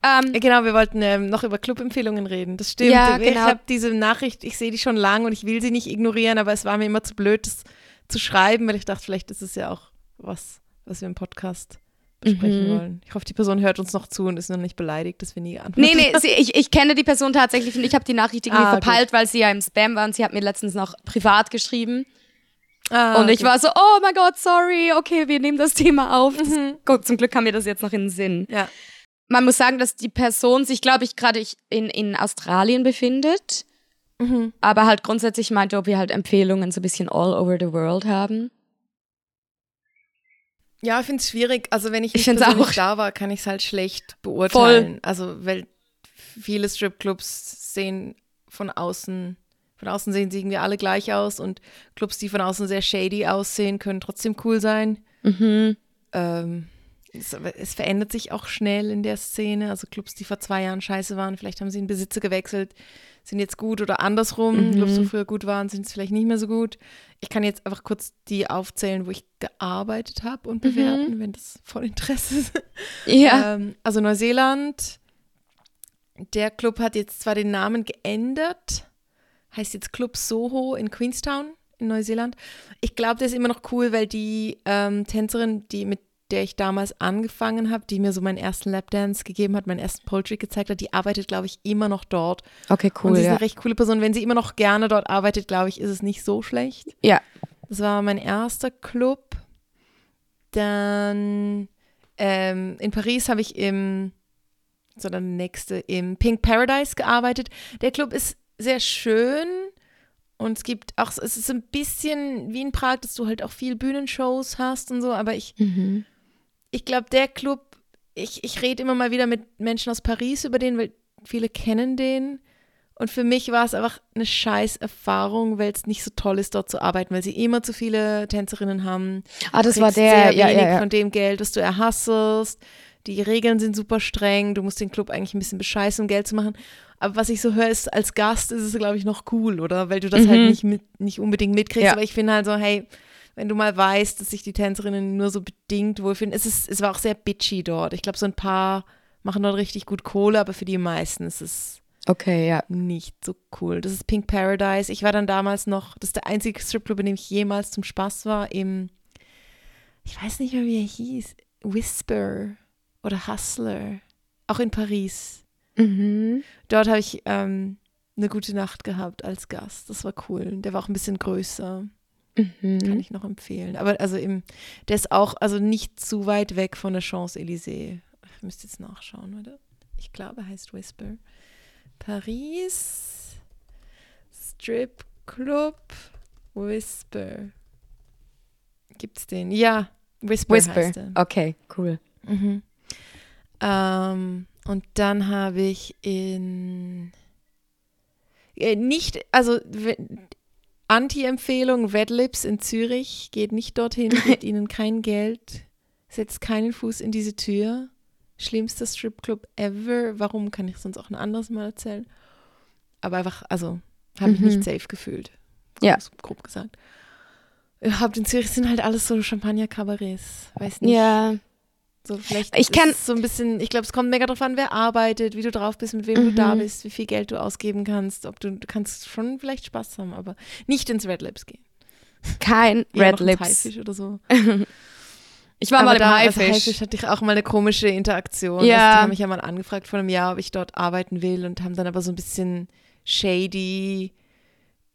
Ähm, Ja, genau, wir wollten ähm, noch über Clubempfehlungen reden. Das stimmt. Ja, ich genau. habe diese Nachricht, ich sehe die schon lange und ich will sie nicht ignorieren, aber es war mir immer zu blöd, das zu schreiben, weil ich dachte, vielleicht ist es ja auch was, was wir im Podcast besprechen Mhm. wollen. Ich hoffe, die Person hört uns noch zu und ist noch nicht beleidigt, dass wir nie geantwortet Nee, nee, sie, ich, ich kenne die Person tatsächlich und ich habe die Nachricht irgendwie Ah, gut. verpeilt, weil sie ja im Spam war und sie hat mir letztens noch privat geschrieben. Ah, und ich okay. war so, oh mein Gott, sorry, okay, wir nehmen das Thema auf. Das, Mhm. Gott, zum Glück kam mir das jetzt noch in den Sinn. Ja. Man muss sagen, dass die Person sich, glaube ich, gerade in, in Australien befindet, Mhm. aber halt grundsätzlich meinte, ob wir halt Empfehlungen so ein bisschen all over the world haben. Ja, ich finde es schwierig. Also wenn ich Ich nicht persönlich auch. da war, kann ich es halt schlecht beurteilen. Also weil viele Stripclubs sehen von außen, von außen sehen sie irgendwie alle gleich aus und Clubs, die von außen sehr shady aussehen, können trotzdem cool sein. Mhm. Ähm, es, es verändert sich auch schnell in der Szene. Also Clubs, die vor zwei Jahren scheiße waren, vielleicht haben sie einen Besitzer gewechselt, sind jetzt gut oder andersrum. Mhm. Clubs, die früher gut waren, sind es vielleicht nicht mehr so gut. Ich kann jetzt einfach kurz die aufzählen, wo ich gearbeitet habe und bewerten, wenn das voll Interesse ist. Ja. Ähm, also Neuseeland, der Club hat jetzt zwar den Namen geändert, heißt jetzt Club Soho in Queenstown in Neuseeland. Ich glaube, der ist immer noch cool, weil die ähm, Tänzerin, die mit der ich damals angefangen habe, die mir so meinen ersten Lapdance gegeben hat, meinen ersten Trick gezeigt hat, die arbeitet, glaube ich, immer noch dort. Okay, cool. Und sie ist ja. eine recht coole Person. Wenn sie immer noch gerne dort arbeitet, glaube ich, ist es nicht so schlecht. ja. Das war mein erster Club. Dann ähm, in Paris habe ich im, so der nächste, im Pink Paradise gearbeitet. Der Club ist sehr schön und es gibt auch, es ist ein bisschen wie in Prag, dass du halt auch viel Bühnenshows hast und so, aber ich, Mhm. ich glaube, der Club, ich, ich rede immer mal wieder mit Menschen aus Paris über den, weil viele kennen den. Und für mich war es einfach eine scheiß Erfahrung, weil es nicht so toll ist, dort zu arbeiten, weil sie immer zu viele Tänzerinnen haben. Ah, das war der, sehr ja, wenig ja, ja. von dem Geld, das du erhasselst. Die Regeln sind super streng. Du musst den Club eigentlich ein bisschen bescheißen, um Geld zu machen. Aber was ich so höre, ist, als Gast ist es, glaube ich, noch cool, oder? Weil du das halt Mhm. nicht, mit, nicht unbedingt mitkriegst. Ja. Aber ich finde halt so, hey, wenn du mal weißt, dass sich die Tänzerinnen nur so bedingt wohlfühlen. Es, ist, es war auch sehr bitchy dort. Ich glaube, so ein paar machen dort richtig gut Kohle, aber für die meisten ist es Okay, ja. nicht so cool. Das ist Pink Paradise. Ich war dann damals noch, das ist der einzige Stripclub, in dem ich jemals zum Spaß war, im, ich weiß nicht mehr, wie er hieß, Whisper oder Hustler, auch in Paris. Mhm. Dort habe ich ähm, eine gute Nacht gehabt als Gast. Das war cool. Der war auch ein bisschen größer. Kann Mhm. ich noch empfehlen. Aber also im, der ist auch, also nicht zu weit weg von der Champs-Élysées. Ich müsste jetzt nachschauen, oder? Ich glaube, er heißt Whisper. Paris Strip Club Whisper. Gibt's den? Ja, Whisper, Whisper. heißt er. Okay, cool. Mhm. Ähm, und dann habe ich in äh, nicht, also Anti-Empfehlung, Red Lips in Zürich, geht nicht dorthin, gibt ihnen kein Geld, setzt keinen Fuß in diese Tür. Schlimmster Stripclub ever. Warum kann ich sonst auch ein anderes Mal erzählen? Aber einfach, also, habe ich Mhm. nicht safe gefühlt. Ja. Grob, grob gesagt. Überhaupt in Zürich sind halt alles so Champagner-Kabarets. Weiß nicht. Ja. So vielleicht Ich es so ein bisschen, ich glaube, es kommt mega drauf an, wer arbeitet, wie du drauf bist, mit wem du da Mhm. bist, wie viel Geld du ausgeben kannst, ob du, du kannst schon vielleicht Spaß haben, aber nicht ins Red Lips gehen. Kein Red Lips. Haifisch oder so. Ich war aber mal im da, also Haifisch. Haifisch hatte ich auch mal eine komische Interaktion. Ja. Also die haben mich ja mal angefragt vor einem Jahr, ob ich dort arbeiten will und haben dann aber so ein bisschen shady,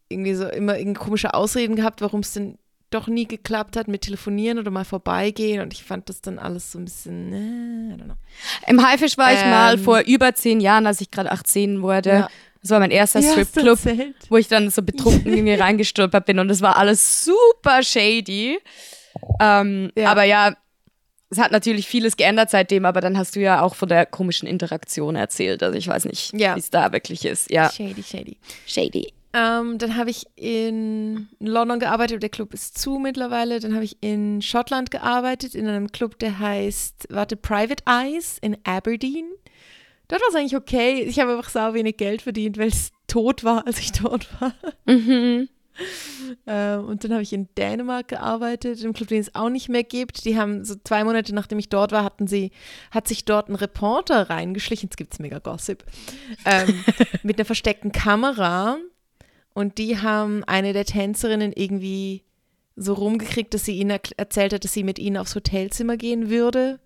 irgendwie so immer irgendwie komische Ausreden gehabt, warum es denn doch nie geklappt hat mit Telefonieren oder mal vorbeigehen und ich fand das dann alles so ein bisschen, äh, I don't know. Im Haifisch war ich mal Ähm. vor über zehn Jahren, als ich gerade 18 wurde. Ja. Das war mein erster Ja, Stripclub, wo ich dann so betrunken irgendwie reingestolpert bin und es war alles super shady. Ähm, Ja. Aber ja, es hat natürlich vieles geändert seitdem, aber dann hast du ja auch von der komischen Interaktion erzählt. Also ich weiß nicht, Ja. wie es da wirklich ist. Ja. Shady, shady. Shady. Ähm, dann habe ich in London gearbeitet, der Club ist zu mittlerweile. Dann habe ich in Schottland gearbeitet, in einem Club, der heißt, warte, Private Eyes in Aberdeen. Dort war es eigentlich okay. Ich habe einfach sau wenig Geld verdient, weil es tot war, als ich dort war. Mhm. Ähm, und dann habe ich in Dänemark gearbeitet, im Club, den es auch nicht mehr gibt. Die haben so zwei Monate, nachdem ich dort war, hatten sie, hat sich dort ein Reporter reingeschlichen. Jetzt gibt es mega Gossip. Ähm, mit einer versteckten Kamera. Und die haben eine der Tänzerinnen irgendwie so rumgekriegt, dass sie ihnen erzählt hat, dass sie mit ihnen aufs Hotelzimmer gehen würde.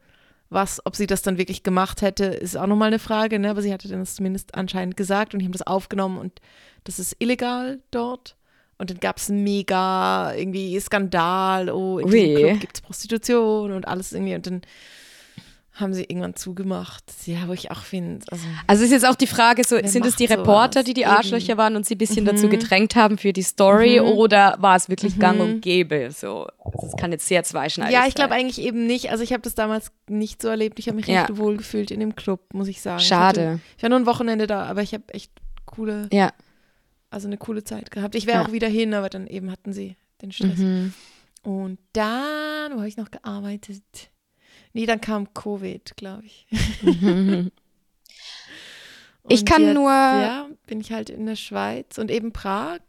Was, ob sie das dann wirklich gemacht hätte, ist auch nochmal eine Frage, ne? aber sie hatte das zumindest anscheinend gesagt und die haben das aufgenommen und das ist illegal dort. Und dann gab es mega irgendwie Skandal, oh, in diesem Ui. Club gibt es Prostitution und alles irgendwie. Und dann haben sie irgendwann zugemacht. Ja, wo ich auch finde, also Also ist jetzt auch die Frage, so, sind es die Reporter, sowas? die die Eben. Arschlöcher waren und sie ein bisschen Mhm. dazu gedrängt haben für die Story Mhm. oder war es wirklich gang Mhm. und gäbe? So, das kann jetzt sehr zweischneidig Ja, ich glaube sein. eigentlich eben nicht. Also ich habe das damals nicht so erlebt. Ich habe mich Ja. recht wohl gefühlt in dem Club, muss ich sagen. Ich, Schade. hatte, ich war nur ein Wochenende da, aber ich habe echt coole, Ja. also eine coole Zeit gehabt. Ich wäre Ja. auch wieder hin, aber dann eben hatten sie den Stress. Mhm. Und dann, wo habe ich noch gearbeitet? Nee, dann kam Covid, glaube ich. Ich kann jetzt, nur- Ja, bin ich halt in der Schweiz und eben Prag.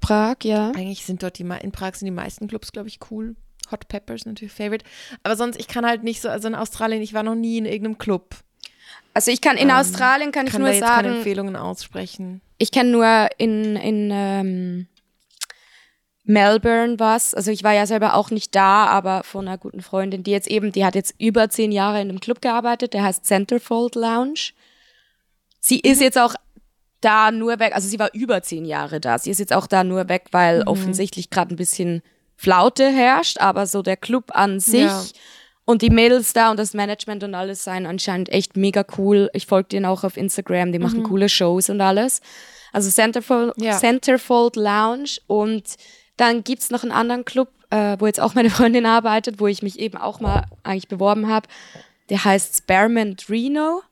Prag, ja. Eigentlich sind dort die, in Prag sind die meisten Clubs, glaube ich, cool. Hot Peppers natürlich Favorite. Aber sonst, ich kann halt nicht so, also in Australien, ich war noch nie in irgendeinem Club. Also ich kann in Ähm, Australien kann ich kann nur da jetzt keine sagen, Empfehlungen aussprechen. ich kenne nur in, in ähm, Melbourne was. Also ich war ja selber auch nicht da, aber von einer guten Freundin, die jetzt eben, die hat jetzt über zehn Jahre in einem Club gearbeitet, der heißt Centerfold Lounge. Sie ist mhm. jetzt auch da nur weg, also sie war über zehn Jahre da. Sie ist jetzt auch da nur weg, weil mhm. offensichtlich gerade ein bisschen Flaute herrscht, aber so der Club an sich ja. und die Mädels da und das Management und alles seien anscheinend echt mega cool. Ich folge denen auch auf Instagram, die machen mhm. coole Shows und alles. Also Centerfold, ja. Centerfold Lounge und dann gibt's noch einen anderen Club, äh, wo jetzt auch meine Freundin arbeitet, wo ich mich eben auch mal eigentlich beworben habe. Der heißt Spearmint Reno.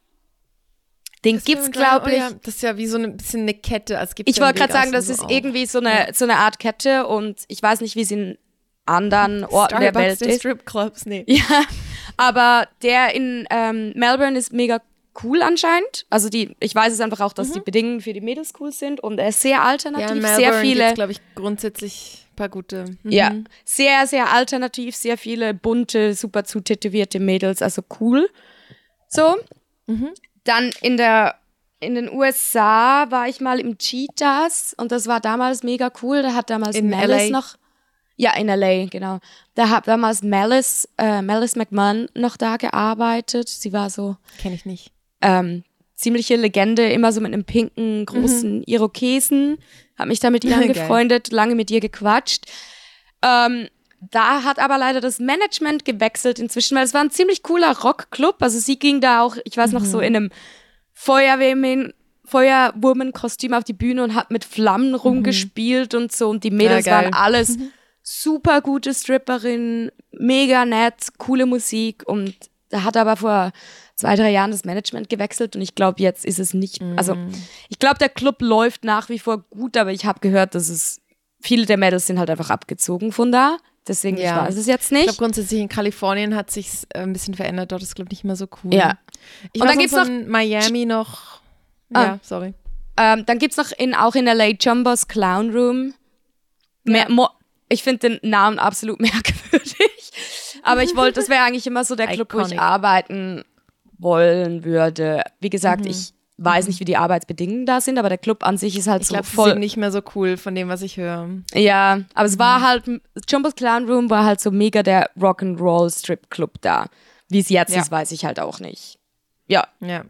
Den das gibt's, glaube oh ich. Oh ja, das ist ja wie so ein bisschen eine Kette. Also ich wollte gerade sagen, das ist auch. irgendwie so eine, so eine Art Kette und ich weiß nicht, wie sie in anderen Orten Starbucks der Welt ist. Stripclubs, nee. Ja, aber der in ähm, Melbourne ist mega cool anscheinend. Also die, ich weiß es einfach auch, dass mhm. die Bedingungen für die Mädels cool sind und er ist sehr alternativ, ja, sehr viele. glaube ich, grundsätzlich ein paar gute. Mhm. Ja, sehr, sehr alternativ, sehr viele bunte, super zutätowierte Mädels, also cool. So. Mhm. Dann in der in den USA war ich mal im Cheetahs und das war damals mega cool. Da hat damals in Malice LA. noch ja, in LA, genau. Da hat damals Malice, äh, Malice McMahon noch da gearbeitet. Sie war so. Kenne ich nicht ähm, ziemliche Legende, immer so mit einem pinken, großen mhm. Irokesen. Hab mich da mit ihr angefreundet, lange mit ihr gequatscht. Ähm, da hat aber leider das Management gewechselt inzwischen, weil es war ein ziemlich cooler Rockclub. Also sie ging da auch, ich weiß noch, mhm. so in einem Feuerwehrmann, Feuerwurmen-Kostüm auf die Bühne und hat mit Flammen mhm. rumgespielt und so. Und die Mädels ja, waren alles super gute Stripperinnen, mega nett, coole Musik. Und da hat aber vor zwei, drei Jahren das Management gewechselt und ich glaube, jetzt ist es nicht, also mhm. ich glaube, der Club läuft nach wie vor gut, aber ich habe gehört, dass es, viele der Mädels sind halt einfach abgezogen von da. Deswegen, ja. ich weiß es jetzt nicht. Ich glaube, grundsätzlich in Kalifornien hat sich äh, ein bisschen verändert. Dort ist, glaube ich, nicht mehr so cool. Ja. Ich und dann gibt es noch Miami noch. Ah. Ja, sorry. Ähm, dann gibt es noch in, auch in LA Jumbos Clown Room. Mehr, ja. ich finde den Namen absolut merkwürdig. Aber ich wollte, das wäre eigentlich immer so der Club, Iconic. wo ich arbeiten wollen würde. Wie gesagt, mhm. ich weiß nicht, wie die Arbeitsbedingungen da sind, aber der Club an sich ist halt ich so glaub, voll. Nicht mehr so cool von dem, was ich höre. Ja, aber es war mhm. halt, Jumbo's Clown Room war halt so mega der Rock'n'Roll Strip Club da. Wie es jetzt ja. ist, weiß ich halt auch nicht. Ja. Ja.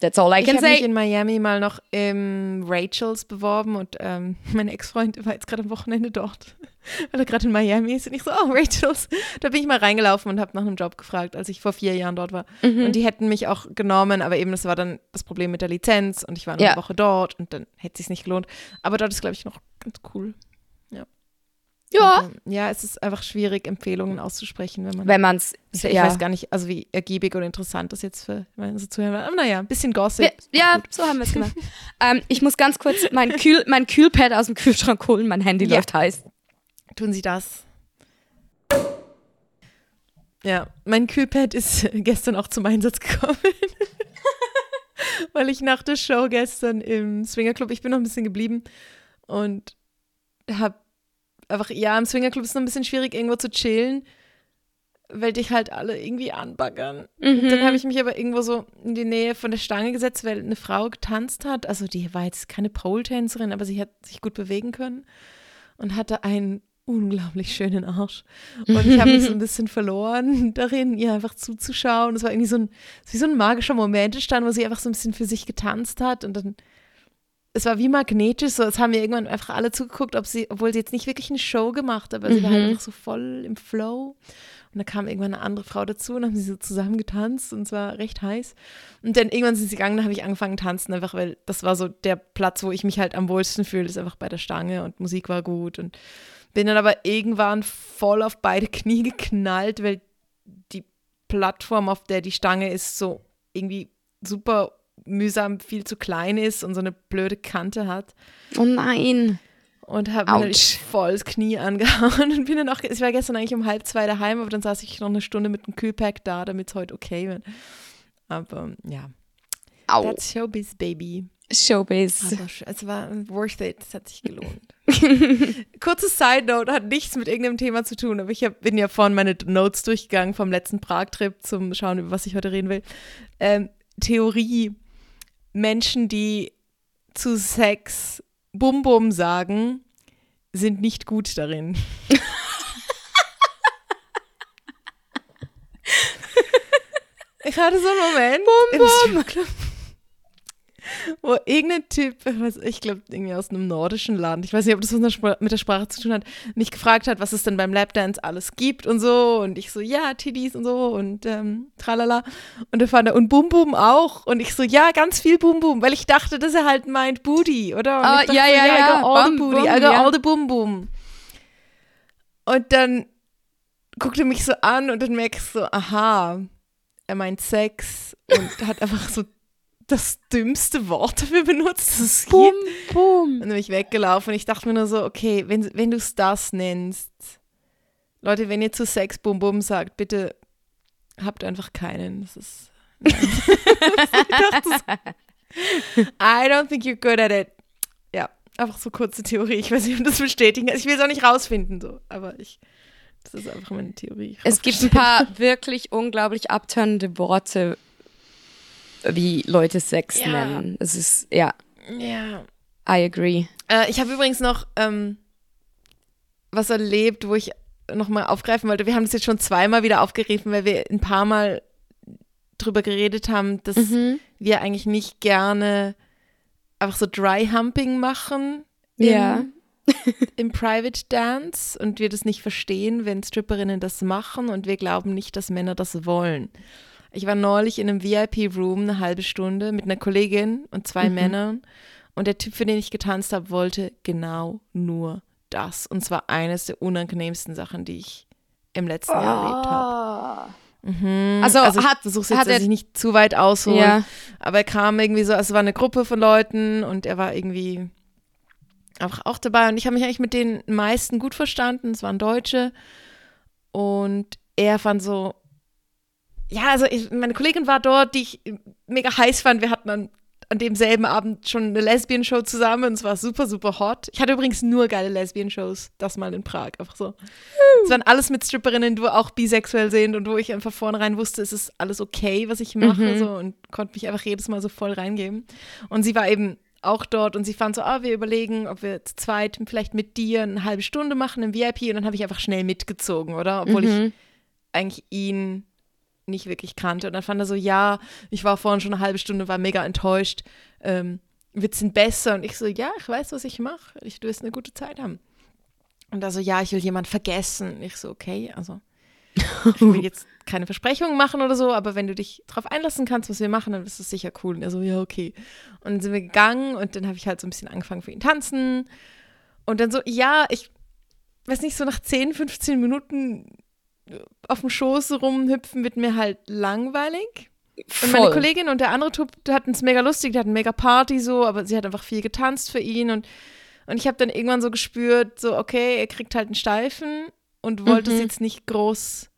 That's all I can ich say. Ich habe mich in Miami mal noch im Rachels beworben und ähm, mein Ex-Freund war jetzt gerade am Wochenende dort, weil er gerade in Miami ist. Und ich so, oh, Rachels. Da bin ich mal reingelaufen und habe nach einem Job gefragt, als ich vor vier Jahren dort war. Mhm. Und die hätten mich auch genommen, aber eben das war dann das Problem mit der Lizenz und ich war eine ja. Woche dort und dann hätte es sich nicht gelohnt. Aber dort ist, glaube ich, noch ganz cool. Ja. Und, ja, es ist einfach schwierig, Empfehlungen auszusprechen, wenn man. Wenn man es. Ich, ich ja. weiß gar nicht, also wie ergiebig oder interessant das jetzt für meine so zuhören Aber naja, ein bisschen Gossip. Wir, ja, so haben wir es gemacht. ähm, ich muss ganz kurz mein, Kühl, mein Kühlpad aus dem Kühlschrank holen. Mein Handy ja. läuft heiß. Tun Sie das. Ja, mein Kühlpad ist gestern auch zum Einsatz gekommen. Weil ich nach der Show gestern im Swingerclub, ich bin noch ein bisschen geblieben und habe einfach, ja, im Swingerclub ist es noch ein bisschen schwierig, irgendwo zu chillen, weil dich halt alle irgendwie anbaggern. Mhm. Dann habe ich mich aber irgendwo so in die Nähe von der Stange gesetzt, weil eine Frau getanzt hat. Also die war jetzt keine Pole-Tänzerin, aber sie hat sich gut bewegen können und hatte einen unglaublich schönen Arsch. Und ich habe mich so ein bisschen verloren darin, ihr einfach zuzuschauen. Es war irgendwie so ein, wie so ein magischer Moment entstanden, wo sie einfach so ein bisschen für sich getanzt hat und dann es war wie magnetisch, so es haben mir irgendwann einfach alle zugeguckt, ob sie, obwohl sie jetzt nicht wirklich eine Show gemacht, aber mhm. sie war halt mhm. einfach so voll im Flow. Und da kam irgendwann eine andere Frau dazu und haben sie so zusammen getanzt und es war recht heiß. Und dann irgendwann sind sie gegangen, da habe ich angefangen tanzen, einfach weil das war so der Platz, wo ich mich halt am wohlsten fühle, ist einfach bei der Stange und Musik war gut und bin dann aber irgendwann voll auf beide Knie geknallt, weil die Plattform, auf der die Stange ist, so irgendwie super mühsam viel zu klein ist und so eine blöde Kante hat. Oh nein. Und habe mir voll das Knie angehauen und bin dann auch, ich war gestern eigentlich um halb zwei daheim, aber dann saß ich noch eine Stunde mit dem Kühlpack da, damit es heute okay wird. Aber ja. Au. That's Showbiz, Baby. Showbiz. Aber es war worth it, es hat sich gelohnt. Kurzes Side Note, hat nichts mit irgendeinem Thema zu tun, aber ich hab, bin ja vorhin meine Notes durchgegangen vom letzten Prag-Trip zum Schauen, über was ich heute reden will. Ähm, Theorie, Menschen, die zu Sex Bum Bum sagen, sind nicht gut darin. ich hatte so einen Moment Bum, bum. Wo irgendein Typ, was, ich glaube irgendwie aus einem nordischen Land, ich weiß nicht, ob das was mit der Sprache zu tun hat, mich gefragt hat, was es denn beim Lapdance alles gibt und so und ich so, ja, Tiddies und so und ähm, tralala und er fand er, und Bum Bum auch und ich so, ja, ganz viel Bum Bum, weil ich dachte, dass er halt meint Booty, oder? Und ich dachte ja, ja, I ja, got all the Bum, Booty, Bum, I got ja. all the Bum Bum. Und dann guckt er mich so an und dann merke ich so, aha, er meint Sex und hat einfach so das dümmste Wort dafür benutzt, das Bum, gibt. bum. Und dann bin ich weggelaufen und ich dachte mir nur so, okay, wenn, wenn du es das nennst, Leute, wenn ihr zu Sex Bum Bum sagt, bitte habt einfach keinen. Das ist. ich dachte I don't think you're good at it. Ja, einfach so kurze Theorie. Ich weiß nicht, ob das bestätigen. Ich will es auch nicht rausfinden, so, aber ich. Das ist einfach meine Theorie. Es gibt ein paar wirklich unglaublich abtönende Worte, wie Leute Sex Ja. nennen. Es ist, ja, Ja. I agree. Äh, ich habe übrigens noch ähm, was erlebt, wo ich nochmal aufgreifen wollte. Wir haben das jetzt schon zweimal wieder aufgegriffen, weil wir ein paar Mal drüber geredet haben, dass Mhm. wir eigentlich nicht gerne einfach so Dry Humping machen Ja. im Private Dance und wir das nicht verstehen, wenn Stripperinnen das machen und wir glauben nicht, dass Männer das wollen. Ich war neulich in einem VIP-Room eine halbe Stunde mit einer Kollegin und zwei Mhm. Männern und der Typ, für den ich getanzt habe, wollte genau nur das. Und zwar eines der unangenehmsten Sachen, die ich im letzten Jahr erlebt habe. Mhm. Also ich hat- versuch's hat jetzt, dass ich nicht zu weit aushole. Ja. Aber er kam irgendwie so, also es war eine Gruppe von Leuten und er war irgendwie einfach auch dabei. Und ich habe mich eigentlich mit den meisten gut verstanden. Es waren Deutsche. Und er fand so, ja, also ich, meine Kollegin war dort, die ich mega heiß fand. Wir hatten an, an demselben Abend schon eine Lesbian-Show zusammen und es war super, super hot. Ich hatte übrigens nur geile Lesbian-Shows, das mal in Prag, einfach so. Es waren alles mit Stripperinnen, die auch bisexuell sind und wo ich einfach vornherein wusste, es ist alles okay, was ich mache Mhm. so und konnte mich einfach jedes Mal so voll reingeben. Und sie war eben auch dort und sie fand so, ah, wir überlegen, ob wir zu zweit vielleicht mit dir eine halbe Stunde machen im VIP und dann habe ich einfach schnell mitgezogen, oder? Obwohl ich Mhm. eigentlich ihn nicht wirklich kannte. Und dann fand er so, ja, ich war vorhin schon eine halbe Stunde, war mega enttäuscht. Ähm, wir sind besser. Und ich so, ja, ich weiß, was ich mache. Ich, du wirst eine gute Zeit haben. Und er so, ja, ich will jemand vergessen. Und ich so, okay, also ich will jetzt keine Versprechungen machen oder so, aber wenn du dich darauf einlassen kannst, was wir machen, dann ist es sicher cool. Und er so, ja, okay. Und dann sind wir gegangen und dann habe ich halt so ein bisschen angefangen für ihn tanzen. Und dann so, ja, ich weiß nicht, so nach 10, 15 Minuten auf dem Schoß rumhüpfen wird mir halt langweilig. Und meine Voll. Kollegin und der andere Typ, die hatten es mega lustig, die hatten mega Party so, aber sie hat einfach viel getanzt für ihn und, und ich habe dann irgendwann so gespürt, so okay, er kriegt halt einen Steifen und wollte es Mhm. jetzt nicht groß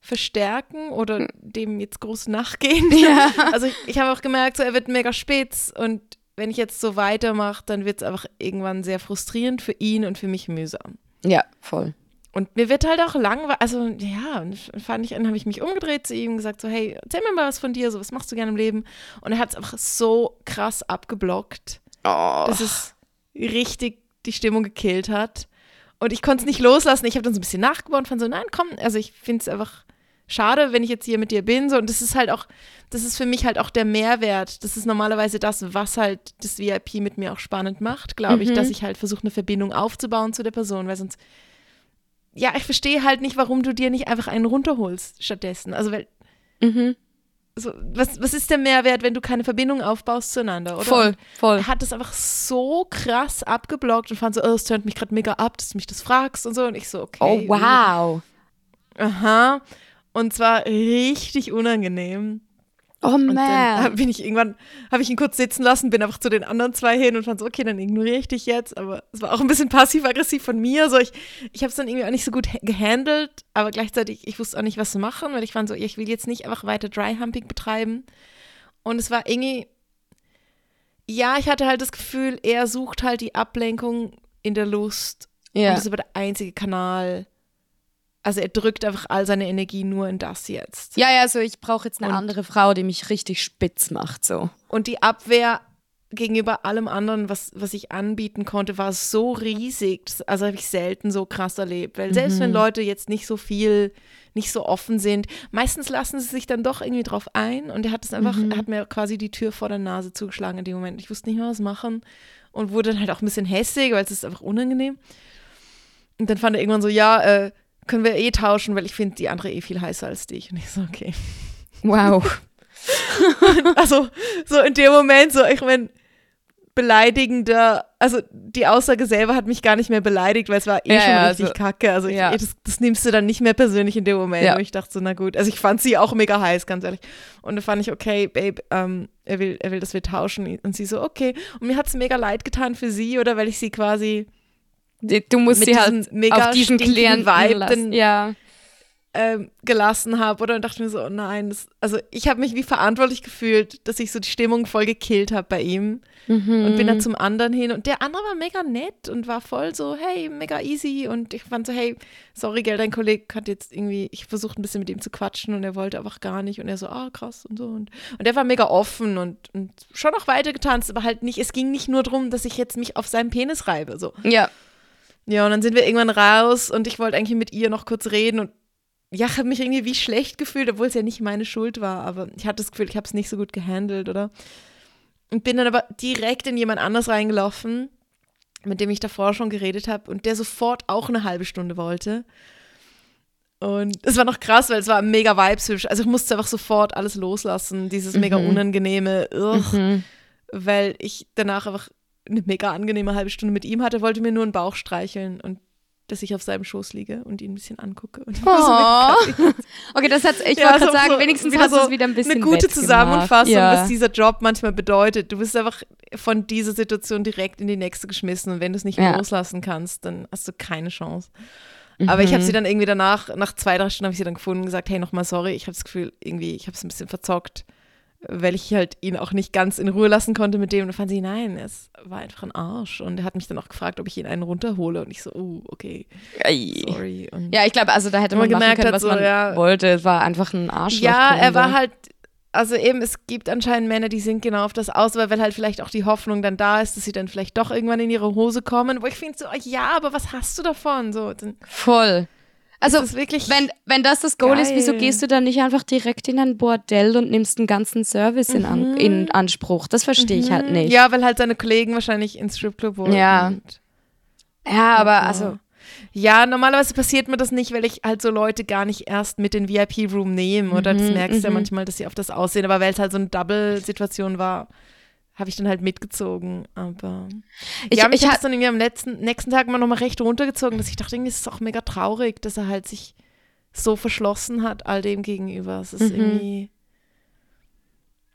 verstärken oder dem jetzt groß nachgehen. Ja. Also ich, ich habe auch gemerkt, so er wird mega spitz und wenn ich jetzt so weitermache, dann wird es einfach irgendwann sehr frustrierend für ihn und für mich mühsam. Ja, voll. Und mir wird halt auch langweilig, also ja, und fand ich, dann habe ich mich umgedreht zu ihm und gesagt so, hey, erzähl mir mal was von dir, so, was machst du gerne im Leben? Und er hat es einfach so krass abgeblockt, Oh. dass es richtig die Stimmung gekillt hat. Und ich konnte es nicht loslassen. Ich habe dann so ein bisschen nachgebaut und fand so, nein, komm, also ich finde es einfach schade, wenn ich jetzt hier mit dir bin. So, und das ist halt auch, das ist für mich halt auch der Mehrwert. Das ist normalerweise das, was halt das VIP mit mir auch spannend macht, glaube ich, Mhm. dass ich halt versuche, eine Verbindung aufzubauen zu der Person, weil sonst ja, ich verstehe halt nicht, warum du dir nicht einfach einen runterholst stattdessen. Also, weil, Mhm. so, was, was ist der Mehrwert, wenn du keine Verbindung aufbaust zueinander, oder? Voll, Und voll. Er hat das einfach so krass abgeblockt und fand so, oh, es tönt mich gerade mega ab, dass du mich das fragst und so. Und ich so, okay. Oh, wow. Aha. Und zwar richtig unangenehm. Oh, Und dann man. bin ich irgendwann, habe ich ihn kurz sitzen lassen, bin einfach zu den anderen zwei hin und fand so, okay, dann ignoriere ich dich jetzt. Aber es war auch ein bisschen passiv-aggressiv von mir. So, ich ich habe es dann irgendwie auch nicht so gut ha- gehandelt, aber gleichzeitig, ich wusste auch nicht, was zu machen, weil ich fand so, ich will jetzt nicht einfach weiter Dry-Humping betreiben. Und es war irgendwie, ja, ich hatte halt das Gefühl, er sucht halt die Ablenkung in der Lust. Und Ja. das ist aber der einzige Kanal. Also er drückt einfach all seine Energie nur in das jetzt. Ja, ja, so ich brauche jetzt eine Und- andere Frau, die mich richtig spitz macht, so. Und die Abwehr gegenüber allem anderen, was, was ich anbieten konnte, war so riesig. Also habe ich selten so krass erlebt. Weil selbst wenn Leute jetzt nicht so viel, nicht so offen sind, meistens lassen sie sich dann doch irgendwie drauf ein. Und er hat es einfach, er hat mir quasi die Tür vor der Nase zugeschlagen in dem Moment. Ich wusste nicht mehr, was machen. Und wurde dann halt auch ein bisschen hässig, weil es ist einfach unangenehm. Und dann fand er irgendwann so, ja, äh, können wir eh tauschen, weil ich finde die andere eh viel heißer als dich. Und ich so, okay. Wow. also so in dem Moment, so ich meine, beleidigender, also die Aussage selber hat mich gar nicht mehr beleidigt, weil es war eh Ja, schon ja, richtig also- kacke. Also ich, ja. das, das nimmst du dann nicht mehr persönlich in dem Moment. Und ich dachte so, na gut. Also ich fand sie auch mega heiß, ganz ehrlich. Und dann fand ich, okay, Babe, ähm, er, will, er will, dass wir tauschen. Und sie so, okay. Und mir hat es mega leid getan für sie, oder weil ich sie quasi Du musst sie halt mega auf diesen Klienten Vibe Ja. ähm, gelassen habe oder und dachte mir so, oh nein, das, also ich habe mich wie verantwortlich gefühlt, dass ich so die Stimmung voll gekillt habe bei ihm Mhm. und bin dann zum anderen hin und der andere war mega nett und war voll so, hey, mega easy und ich fand so, hey, sorry, gell, dein Kollege hat jetzt irgendwie, ich versucht ein bisschen mit ihm zu quatschen und er wollte einfach gar nicht und er so, ah, krass und so und, und der war mega offen und, und schon auch weiter getanzt, aber halt nicht, es ging nicht nur darum, dass ich jetzt mich auf seinem Penis reibe, so. Ja. Ja, und dann sind wir irgendwann raus und ich wollte eigentlich mit ihr noch kurz reden und ja, ich habe mich irgendwie wie schlecht gefühlt, obwohl es ja nicht meine Schuld war, aber ich hatte das Gefühl, ich habe es nicht so gut gehandelt, oder? Und bin dann aber direkt in jemand anders reingelaufen, mit dem ich davor schon geredet habe und der sofort auch eine halbe Stunde wollte. Und es war noch krass, weil es war mega vibeshübsch. Also ich musste einfach sofort alles loslassen, dieses mega unangenehme, ugh, Mhm. weil ich danach einfach eine mega angenehme halbe Stunde mit ihm hatte, wollte mir nur einen Bauch streicheln und dass ich auf seinem Schoß liege und ihn ein bisschen angucke. Und Oh. so Okay, das hat, ich Ja, wollte gerade sagen, so wenigstens hast du es wieder ein bisschen eine gute. Zusammenfassung, ja. was dieser Job manchmal bedeutet. Du bist einfach von dieser Situation direkt in die nächste geschmissen und wenn du es nicht Ja. loslassen kannst, dann hast du keine Chance. Aber ich habe Mhm. sie dann irgendwie danach, nach zwei, drei Stunden habe ich sie dann gefunden und gesagt, hey, nochmal sorry, ich habe das Gefühl, irgendwie, ich habe es ein bisschen verzockt, weil ich halt ihn auch nicht ganz in Ruhe lassen konnte mit dem. Und dann fand sie, nein, es war einfach ein Arsch. Und er hat mich dann auch gefragt, ob ich ihn einen runterhole. Und ich so, oh, okay, Ei. sorry. Und Ja, ich glaube, also da hätte man gemerkt können, was so, man ja. wollte. Es war einfach ein Arschloch. Ja, er war halt, also eben, es gibt anscheinend Männer, die sind genau auf das aus, weil weil halt vielleicht auch die Hoffnung dann da ist, dass sie dann vielleicht doch irgendwann in ihre Hose kommen, wo ich finde so, ja, aber was hast du davon? So, Voll. Also, ist es wirklich, wenn, wenn das das Goal ist, wieso Geil. gehst du dann nicht einfach direkt in ein Bordell und nimmst den ganzen Service in, an, in Anspruch? Das verstehe ich halt nicht. Mhm. ja, weil halt seine Kollegen wahrscheinlich ins Stripclub wollen. Ja. Ja, aber Ja. also, Ja, normalerweise passiert mir das nicht, weil ich halt so Leute gar nicht erst mit in den VIP-Room nehme. Oder das Mhm, merkst du ja mhm. manchmal, dass sie auf das aussehen. Aber weil es halt so eine Double-Situation war, habe ich dann halt mitgezogen. Aber ich, ja, mich ich hat es dann irgendwie am letzten, nächsten Tag mal nochmal recht runtergezogen, dass ich dachte, irgendwie ist es auch mega traurig, dass er halt sich so verschlossen hat all dem gegenüber. Es ist Mhm. irgendwie,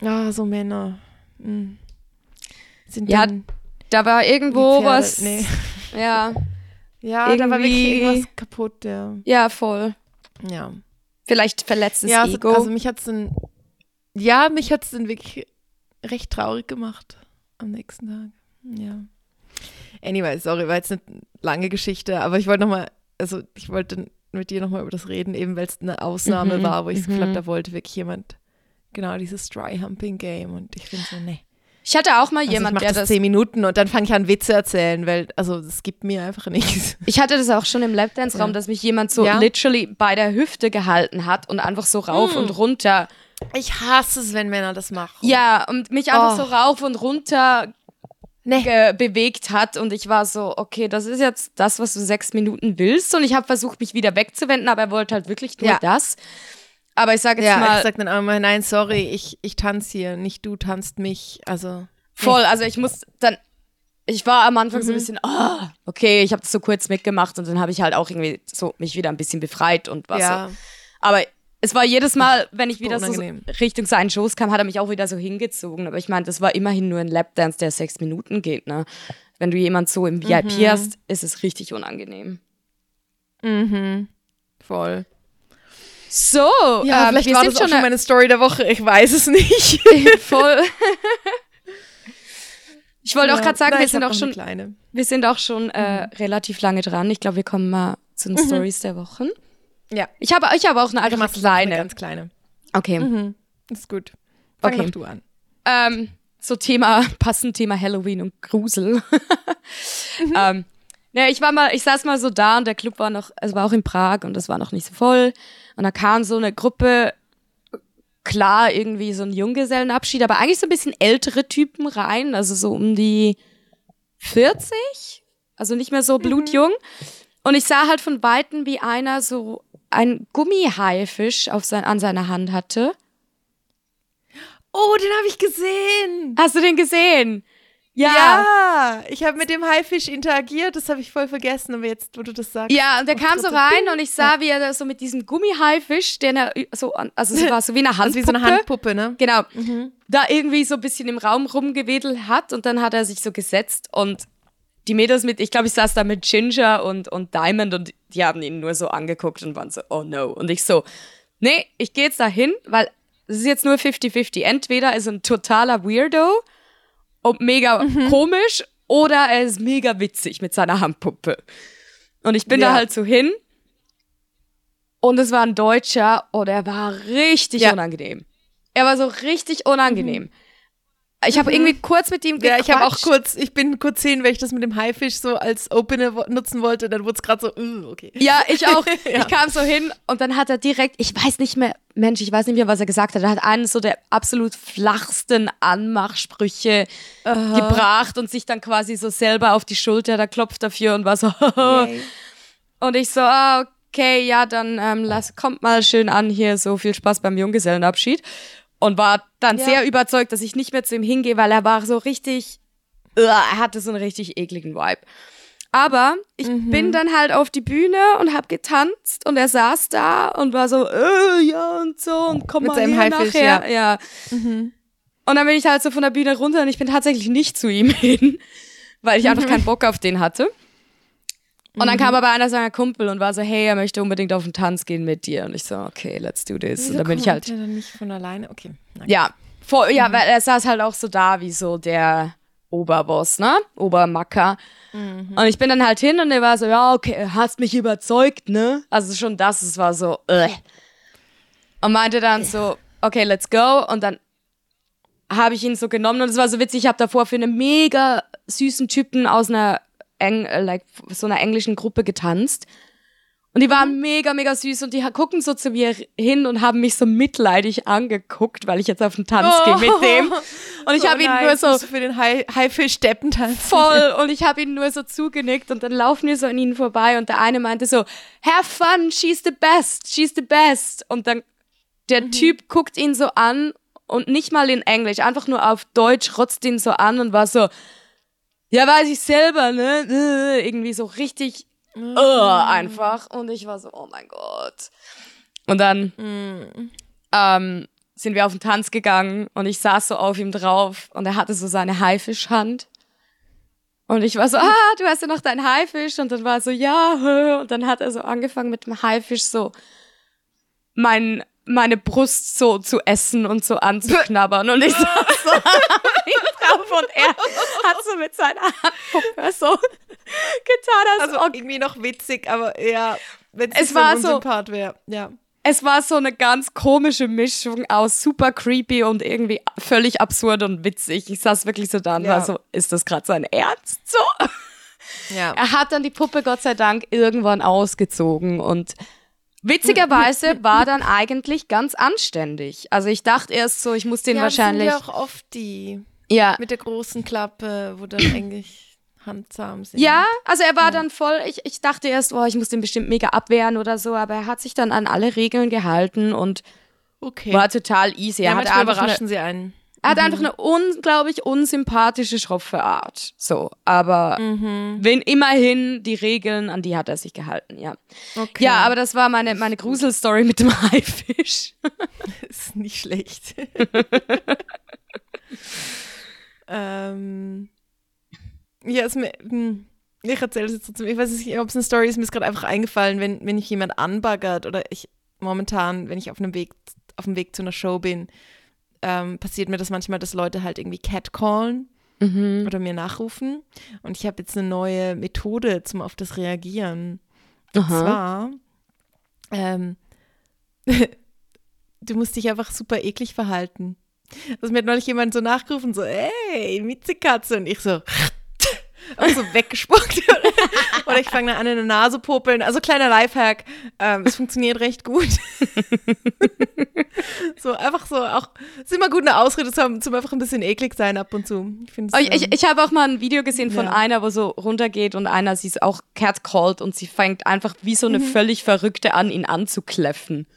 ja, so Männer mm, sind Ja, dann da war irgendwo Pferde. was. Nee. Ja, Ja, da war wirklich Irgendwie- irgendwas kaputt, ja. ja, voll. Ja. Vielleicht verletztes ja, also, Ego. also mich hat es dann, ja, mich hat es dann wirklich recht traurig gemacht am nächsten Tag. Ja. Anyway, sorry, war jetzt eine lange Geschichte, aber ich wollte nochmal, also ich wollte mit dir nochmal über das reden, eben weil es eine Ausnahme Mhm, war, wo ich Gefühl mhm. habe, da wollte wirklich jemand genau dieses Dry-Humping-Game und ich finde so, nee. ich hatte auch mal Also jemand, ich mache der das zehn Minuten und dann fange ich an, Witze erzählen, weil, also es gibt mir einfach nichts. Ich hatte das auch schon im Lapdance-Raum, Ja. dass mich jemand so Ja? literally bei der Hüfte gehalten hat und einfach so rauf Hm. und runter. Ich hasse es, wenn Männer das machen. Ja, und mich einfach Oh. so rauf und runter Nee. bewegt hat und ich war so, okay, das ist jetzt das, was du sechs Minuten willst und ich habe versucht, mich wieder wegzuwenden, aber er wollte halt wirklich nur Ja. das. Aber ich sage jetzt Ja, mal, ich sag dann auch immer, nein, sorry, ich, ich tanze hier, nicht du tanzt mich. Also, voll, also ich muss dann, ich war am Anfang Mhm. so ein bisschen, ah, okay, ich habe das so kurz mitgemacht und dann habe ich halt auch irgendwie so mich wieder ein bisschen befreit und war ja. so. Aber es war jedes Mal, wenn ich wieder so. Richtung seinen Schoß kam, hat er mich auch wieder so hingezogen. Aber ich meine, das war immerhin nur ein Lapdance, der sechs Minuten geht, ne? Wenn du jemand so im VIP Mhm. hast, ist es richtig unangenehm. Mhm. Voll. So, Ja, ähm, vielleicht wir war sind das auch schon eine- meine Story der Woche, ich weiß es nicht. voll. ich wollte auch Ja, gerade sagen, nein, wir sind auch schon, wir sind auch schon äh, relativ lange dran. Ich glaube, wir kommen mal zu den Stories der Wochen. Ja, Ich habe, ich habe auch eine ich einfach mach eine kleine. ganz kleine. Okay. Mhm. Ist gut. Fang Okay. du an. Ähm, so Thema, passend Thema Halloween und Grusel. mhm. ähm, ja, ich war mal, ich saß mal so da und der Club war noch, es war auch in Prag und es war noch nicht so voll. Und da kam so eine Gruppe, klar, irgendwie so ein Junggesellenabschied, aber eigentlich so ein bisschen ältere Typen rein, also so um die 40, also nicht mehr so mhm. blutjung. Mhm. Und ich sah halt von Weitem, wie einer so ein Gummihaifisch auf sein, an seiner Hand hatte. Oh, den habe ich gesehen. Hast du den gesehen? Ja. Ja, ich habe mit dem Haifisch interagiert, das habe ich voll vergessen, aber jetzt, wo du das sagst. Ja, und der kam so rein und ich sah, wie er da so mit diesem Gummihaifisch, der so, also es war so wie eine Handpuppe. Also wie so eine Handpuppe, ne? Genau. Mhm. Da irgendwie so ein bisschen im Raum rumgewedelt hat und dann hat er sich so gesetzt und die Mädels mit, ich glaube, ich saß da mit Ginger und, und Diamond und die haben ihn nur so angeguckt und waren so, oh no. Und ich so, nee, ich gehe jetzt da hin, weil es ist jetzt nur 50-50. Entweder ist ein totaler Weirdo und mega mhm. komisch oder er ist mega witzig mit seiner Handpuppe. Und ich bin ja. da halt so hin und es war ein Deutscher und er war richtig ja. unangenehm. Er war so richtig unangenehm. Mhm. Ich habe mhm. irgendwie kurz mit ihm gequatscht. Ja, ich habe auch kurz, ich bin kurz sehen, weil ich das mit dem Haifisch so als Opener nutzen wollte, dann wurde es gerade so, uh, okay. Ja, ich auch. ja. Ich kam so hin und dann hat er direkt, ich weiß nicht mehr, Mensch, ich weiß nicht mehr, was er gesagt hat. Er hat einen so der absolut flachsten Anmachsprüche Aha. gebracht und sich dann quasi so selber auf die Schulter, da klopft dafür und war so, und ich so, ah, okay, ja, dann ähm, lass, kommt mal schön an hier, so viel Spaß beim Junggesellenabschied und war dann ja. sehr überzeugt, dass ich nicht mehr zu ihm hingehe, weil er war so richtig, uh, er hatte so einen richtig ekligen Vibe. Aber ich mhm. bin dann halt auf die Bühne und hab getanzt und er saß da und war so, äh, ja und so und komm Mit mal hier Haifisch, nachher. Ja. ja. Mhm. Und dann bin ich halt so von der Bühne runter und ich bin tatsächlich nicht zu ihm hin, weil ich einfach keinen Bock auf den hatte. Und dann kam mhm. aber einer seiner Kumpel und war so, hey, er möchte unbedingt auf den Tanz gehen mit dir. Und ich so, okay, let's do this. Wieso und dann bin ich halt. Der dann nicht von alleine? Okay. Ja, vor, ja, mhm. weil er saß halt auch so da wie so der Oberboss, ne? Obermacker. Mhm. Und ich bin dann halt hin und er war so, ja, okay, hast mich überzeugt, ne? Also schon das, es war so, äh. Und meinte dann so, okay, let's go. Und dann habe ich ihn so genommen und es war so witzig, ich habe davor für einen mega süßen Typen aus einer Eng äh, like, so einer englischen Gruppe getanzt. Und die waren mega, mega süß und die gucken so zu mir hin und haben mich so mitleidig angeguckt, weil ich jetzt auf den Tanz oh. gehe mit dem. Und ich oh habe ihn nur so für den Haifisch-Steppentanz. Voll. Und ich habe ihn nur so zugenickt und dann laufen wir so an ihnen vorbei und der eine meinte so, have fun, she's the best, she's the best. Und dann der mhm. Typ guckt ihn so an und nicht mal in Englisch, einfach nur auf Deutsch rotzt ihn so an und war so, ja, weiß ich selber, ne? Äh, irgendwie so richtig mm. uh, einfach. Und ich war so, oh mein Gott. Und dann mm. ähm, sind wir auf den Tanz gegangen und ich saß so auf ihm drauf und er hatte so seine Haifischhand. Und ich war so, ah, du hast ja noch deinen Haifisch. Und dann war so, ja. Und dann hat er so angefangen mit dem Haifisch so mein, meine Brust so zu essen und so anzuknabbern. Und ich saß so drauf und er hat so mit seiner Handpuppe so getan. Also, also irgendwie noch witzig, aber ja, wenn es war so Part wäre, ja. Es war so eine ganz komische Mischung aus super creepy und irgendwie völlig absurd und witzig. Ich saß wirklich so da und ja. war so, ist das gerade sein Ernst? So. Ja. Er hat dann die Puppe Gott sei Dank irgendwann ausgezogen und Witzigerweise war dann eigentlich ganz anständig. Also ich dachte erst so, ich muss den ja, wahrscheinlich. Das sind ja auch oft die. Ja. Mit der großen Klappe, wo dann eigentlich handsam sind. Ja, also er war ja. dann voll, ich, ich dachte erst, oh, ich muss den bestimmt mega abwehren oder so, aber er hat sich dann an alle Regeln gehalten und okay. war total easy. Er ja, hat einfach überraschen eine, sie einen. Er hat mhm. einfach eine unglaublich unsympathische, schroffe Art. So, aber mhm. wenn immerhin die Regeln, an die hat er sich gehalten, ja. Okay. Ja, aber das war meine, meine Gruselstory mit dem Haifisch. ist nicht schlecht. Ähm, ja, es mir, hm, ich erzähle es jetzt trotzdem. Ich weiß nicht, ob es eine Story ist, mir ist gerade einfach eingefallen, wenn, wenn ich jemand anbaggert oder ich momentan, wenn ich auf einem Weg, auf dem Weg zu einer Show bin, ähm, passiert mir das manchmal, dass Leute halt irgendwie catcallen mhm. oder mir nachrufen. Und ich habe jetzt eine neue Methode zum auf das Reagieren. Und Aha. zwar, ähm, du musst dich einfach super eklig verhalten. Also mir hat neulich jemand so nachgerufen, so, ey, Miezekatze. Und ich so, auch so weggespuckt. Oder ich fange dann an, in der Nase popeln. Also kleiner Lifehack. Ähm, es funktioniert recht gut. so einfach so auch, es ist immer gut, eine Ausrede zu haben, zum einfach ein bisschen eklig sein ab und zu. Ich, oh, ich, ich, ich habe auch mal ein Video gesehen von ja. einer, wo so runtergeht und einer sie ist auch catcalled und sie fängt einfach wie so eine mhm. völlig Verrückte an, ihn anzukläffen.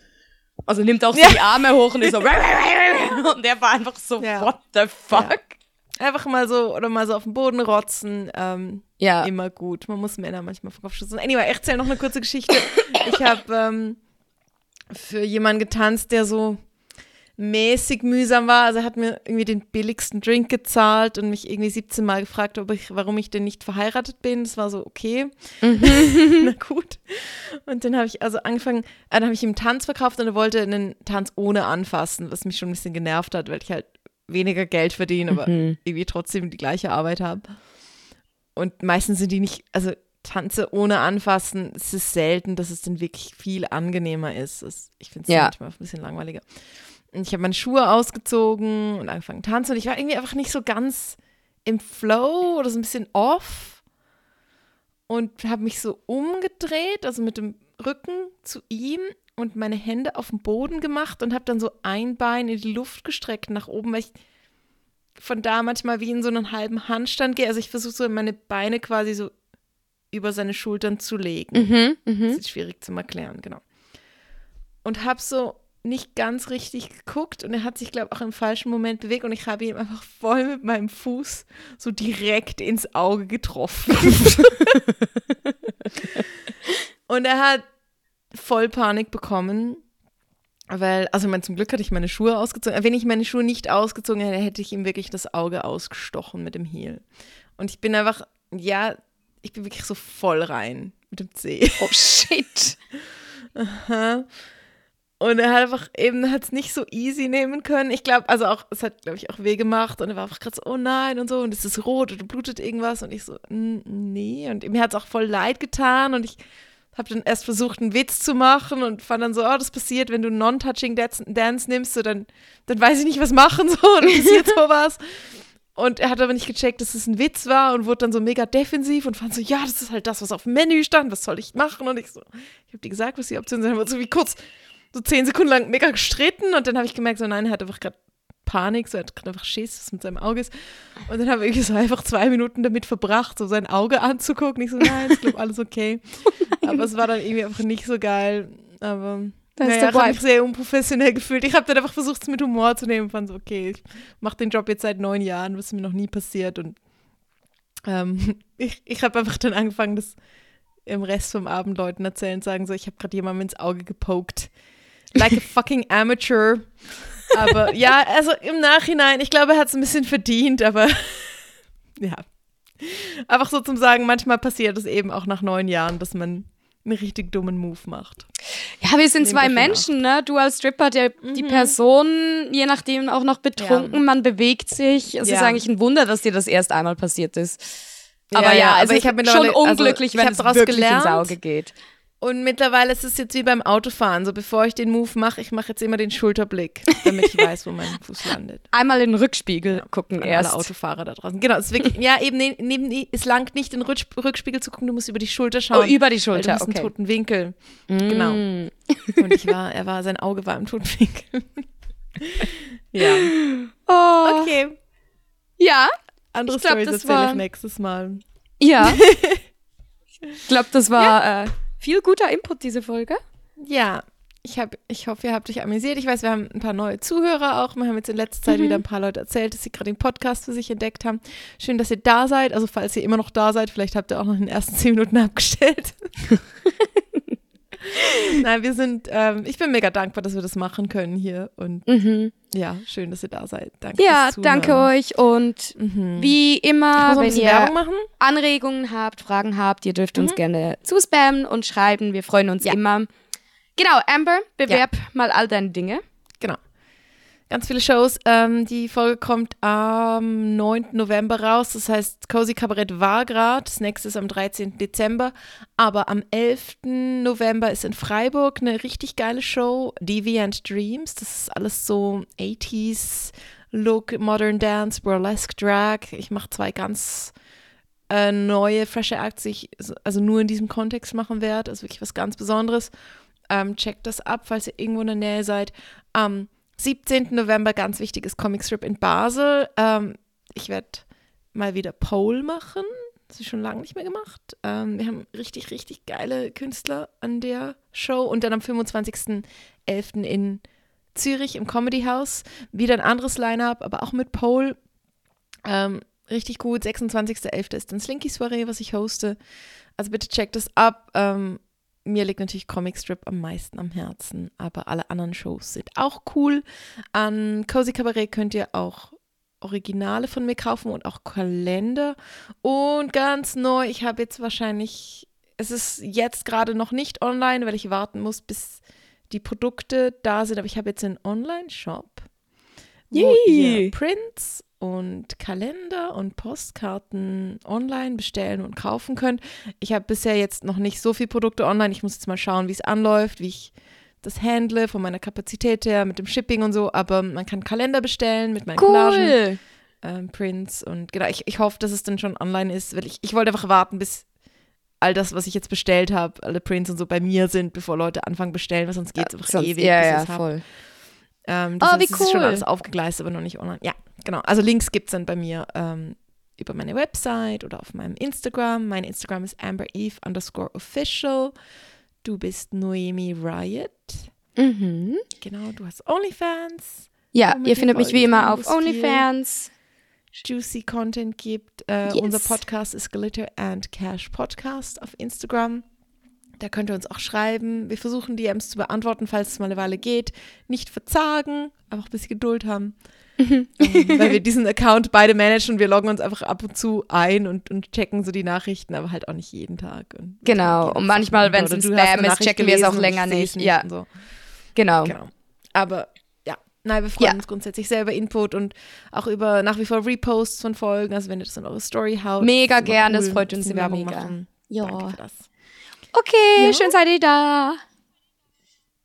Also nimmt auch so ja. die Arme hoch und ist so und der war einfach so, ja. what the fuck? Einfach mal so oder mal so auf den Boden rotzen. Ähm, ja. Immer gut. Man muss Männer manchmal vom Kopf schützen. Anyway, ich erzähle noch eine kurze Geschichte. ich habe ähm, für jemanden getanzt, der so mäßig mühsam war. Also er hat mir irgendwie den billigsten Drink gezahlt und mich irgendwie 17 Mal gefragt, ob ich, warum ich denn nicht verheiratet bin. Das war so, okay. Mhm. Na gut. Und dann habe ich also angefangen, äh, dann habe ich ihm Tanz verkauft und er wollte einen Tanz ohne anfassen, was mich schon ein bisschen genervt hat, weil ich halt weniger Geld verdiene, aber mhm. irgendwie trotzdem die gleiche Arbeit habe. Und meistens sind die nicht, also Tanze ohne Anfassen, es ist selten, dass es dann wirklich viel angenehmer ist. Das, ich finde es ja. manchmal ein bisschen langweiliger. Und ich habe meine Schuhe ausgezogen und angefangen zu tanzen und ich war irgendwie einfach nicht so ganz im Flow oder so ein bisschen off und habe mich so umgedreht, also mit dem Rücken zu ihm und meine Hände auf den Boden gemacht und habe dann so ein Bein in die Luft gestreckt nach oben, weil ich von da manchmal wie in so einen halben Handstand gehe. Also ich versuche so meine Beine quasi so über seine Schultern zu legen. Mhm, mh. Das ist schwierig zu erklären, genau. Und habe so nicht ganz richtig geguckt und er hat sich, glaube ich, auch im falschen Moment bewegt und ich habe ihm einfach voll mit meinem Fuß so direkt ins Auge getroffen. und er hat voll Panik bekommen, weil, also ich meine, zum Glück hatte ich meine Schuhe ausgezogen. Wenn ich meine Schuhe nicht ausgezogen hätte, hätte ich ihm wirklich das Auge ausgestochen mit dem Heel. Und ich bin einfach, ja, ich bin wirklich so voll rein mit dem Zeh. Oh shit. Aha. Und er hat einfach eben, hat es nicht so easy nehmen können. Ich glaube, also auch, es hat, glaube ich, auch weh gemacht. Und er war einfach gerade so, oh nein und so. Und es ist rot und blutet irgendwas. Und ich so, nee. Und mir hat es auch voll leid getan. Und ich habe dann erst versucht, einen Witz zu machen und fand dann so, oh, das passiert, wenn du Non-Touching Dance nimmst, so, dann, dann weiß ich nicht, was machen so und passiert sowas. Und er hat aber nicht gecheckt, dass es ein Witz war und wurde dann so mega defensiv und fand so, ja, das ist halt das, was auf dem Menü stand, was soll ich machen? Und ich so, ich habe dir gesagt, was die Optionen sind, aber so wie kurz, so zehn Sekunden lang mega gestritten und dann habe ich gemerkt, so nein, er hat einfach gerade Panik, so er hat einfach Schiss, was mit seinem Auge ist. Und dann habe ich so einfach zwei Minuten damit verbracht, so sein Auge anzugucken. Ich so, nein, ist glaube alles okay. Oh aber es war dann irgendwie einfach nicht so geil. Aber das naja, ich habe mich sehr unprofessionell gefühlt. Ich habe dann einfach versucht, es mit Humor zu nehmen und fand so, okay, ich mache den Job jetzt seit neun Jahren, was mir noch nie passiert. Und ähm, ich, ich habe einfach dann angefangen, das im Rest vom Abend Leuten erzählen, sagen so, ich habe gerade jemandem ins Auge gepokt. Like a fucking amateur. Aber ja, also im Nachhinein, ich glaube, er hat es ein bisschen verdient, aber ja. Einfach so zum Sagen, manchmal passiert es eben auch nach neun Jahren, dass man einen richtig dummen Move macht. Ja, wir sind zwei Menschen, ne? Du als Stripper, der, mhm. die Person, je nachdem auch noch betrunken, ja. man bewegt sich. Es ja. ist eigentlich ein Wunder, dass dir das erst einmal passiert ist. Aber ja, ja also ich habe schon also unglücklich, also, wenn es wirklich gelernt. ins Auge geht. Und mittlerweile ist es jetzt wie beim Autofahren. So bevor ich den Move mache, ich mache jetzt immer den Schulterblick, damit ich weiß, wo mein Fuß landet. Einmal in den Rückspiegel ja, gucken erst. Alle Autofahrer da draußen. Genau, es, wirklich, ja, eben ne, neben es langt nicht in den Rückspiegel zu gucken, du musst über die Schulter schauen. Oh, über die Schulter, weil du okay. einen toten Winkel. Mm. Genau. Und ich war, er war, sein Auge war im toten Winkel. ja. Oh. Okay. Ja. Andere Storys erzähle ich nächstes Mal. Ja. ich glaube, das war ja. äh, viel guter Input, diese Folge. Ja, ich, hab, ich hoffe, ihr habt euch amüsiert. Ich weiß, wir haben ein paar neue Zuhörer auch. Wir haben jetzt in letzter Zeit mhm. wieder ein paar Leute erzählt, dass sie gerade den Podcast für sich entdeckt haben. Schön, dass ihr da seid. Also, falls ihr immer noch da seid, vielleicht habt ihr auch noch in den ersten zehn Minuten abgestellt. Nein, wir sind, ähm, ich bin mega dankbar, dass wir das machen können hier. Und mhm. ja, schön, dass ihr da seid. Danke. Ja, danke euch. Und mhm. wie immer, wenn ihr Anregungen habt, Fragen habt, ihr dürft mhm. uns gerne zuspammen und schreiben. Wir freuen uns ja. immer. Genau, Amber, bewerb ja. mal all deine Dinge. Genau. Ganz viele Shows. Ähm, die Folge kommt am 9. November raus. Das heißt, Cozy Kabarett war gerade. Das nächste ist am 13. Dezember. Aber am 11. November ist in Freiburg eine richtig geile Show. Deviant Dreams. Das ist alles so 80s Look, Modern Dance, Burlesque Drag. Ich mache zwei ganz äh, neue, frische Acts, die ich also nur in diesem Kontext machen werde. Also wirklich was ganz Besonderes. Ähm, checkt das ab, falls ihr irgendwo in der Nähe seid. Am 17. November, ganz wichtiges Comic Strip in Basel. Ähm, ich werde mal wieder Pole machen. Das ist schon lange nicht mehr gemacht. Ähm, wir haben richtig, richtig geile Künstler an der Show. Und dann am 25.11. in Zürich im Comedy House. Wieder ein anderes Line-Up, aber auch mit Pole. Ähm, richtig gut. 26.11. ist dann Slinky Soiree, was ich hoste. Also bitte checkt das ab. Ähm, mir liegt natürlich Comic Strip am meisten am Herzen, aber alle anderen Shows sind auch cool. An Cozy Cabaret könnt ihr auch Originale von mir kaufen und auch Kalender. Und ganz neu, ich habe jetzt wahrscheinlich, es ist jetzt gerade noch nicht online, weil ich warten muss, bis die Produkte da sind, aber ich habe jetzt einen Online-Shop, wo ihr Prints und Kalender und Postkarten online bestellen und kaufen könnt. Ich habe bisher jetzt noch nicht so viele Produkte online. Ich muss jetzt mal schauen, wie es anläuft, wie ich das handle von meiner Kapazität her mit dem Shipping und so. Aber man kann Kalender bestellen mit meinen Cool. Collagen, ähm, Prints und genau. Ich, ich hoffe, dass es dann schon online ist, weil ich, ich wollte einfach warten, bis all das, was ich jetzt bestellt habe, alle Prints und so bei mir sind, bevor Leute anfangen bestellen, weil sonst geht es einfach Sonst- ewig. ja, bis ja, voll. Ähm, Oh, das heißt, wie es ist schon cool. alles aufgegleist, aber noch nicht online. Ja, genau. Also Links gibt es dann bei mir ähm, über meine Website oder auf meinem Instagram. Mein Instagram ist ambereve underscore official. Du bist Noemi Riot. Mhm. Genau, du hast OnlyFans, Ja, ihr findet mich wie immer auf OnlyFans. juicy Content gibt. Äh, Yes. Unser Podcast ist Glitter and Cash Podcast auf Instagram. Da könnt ihr uns auch schreiben. Wir versuchen DMs zu beantworten, falls es mal eine Weile geht. Nicht verzagen, einfach ein bisschen Geduld haben. Ähm, weil wir diesen Account beide managen. Wir loggen uns einfach ab und zu ein und, und checken so die Nachrichten, aber halt auch nicht jeden Tag. Und Genau, und manchmal, Sache. wenn es ein Spam ist, checken wir es auch und länger ich seh's nicht. Ja, und so. genau. Genau. Aber ja, nein, wir freuen Ja. uns grundsätzlich sehr über Input und auch über nach wie vor Reposts von Folgen. Also wenn ihr das in eure Story haut. Mega ist immer gern, das cool, freut uns immer Werbung mega. Machen. Ja. Okay, Ja. schön seid ihr da.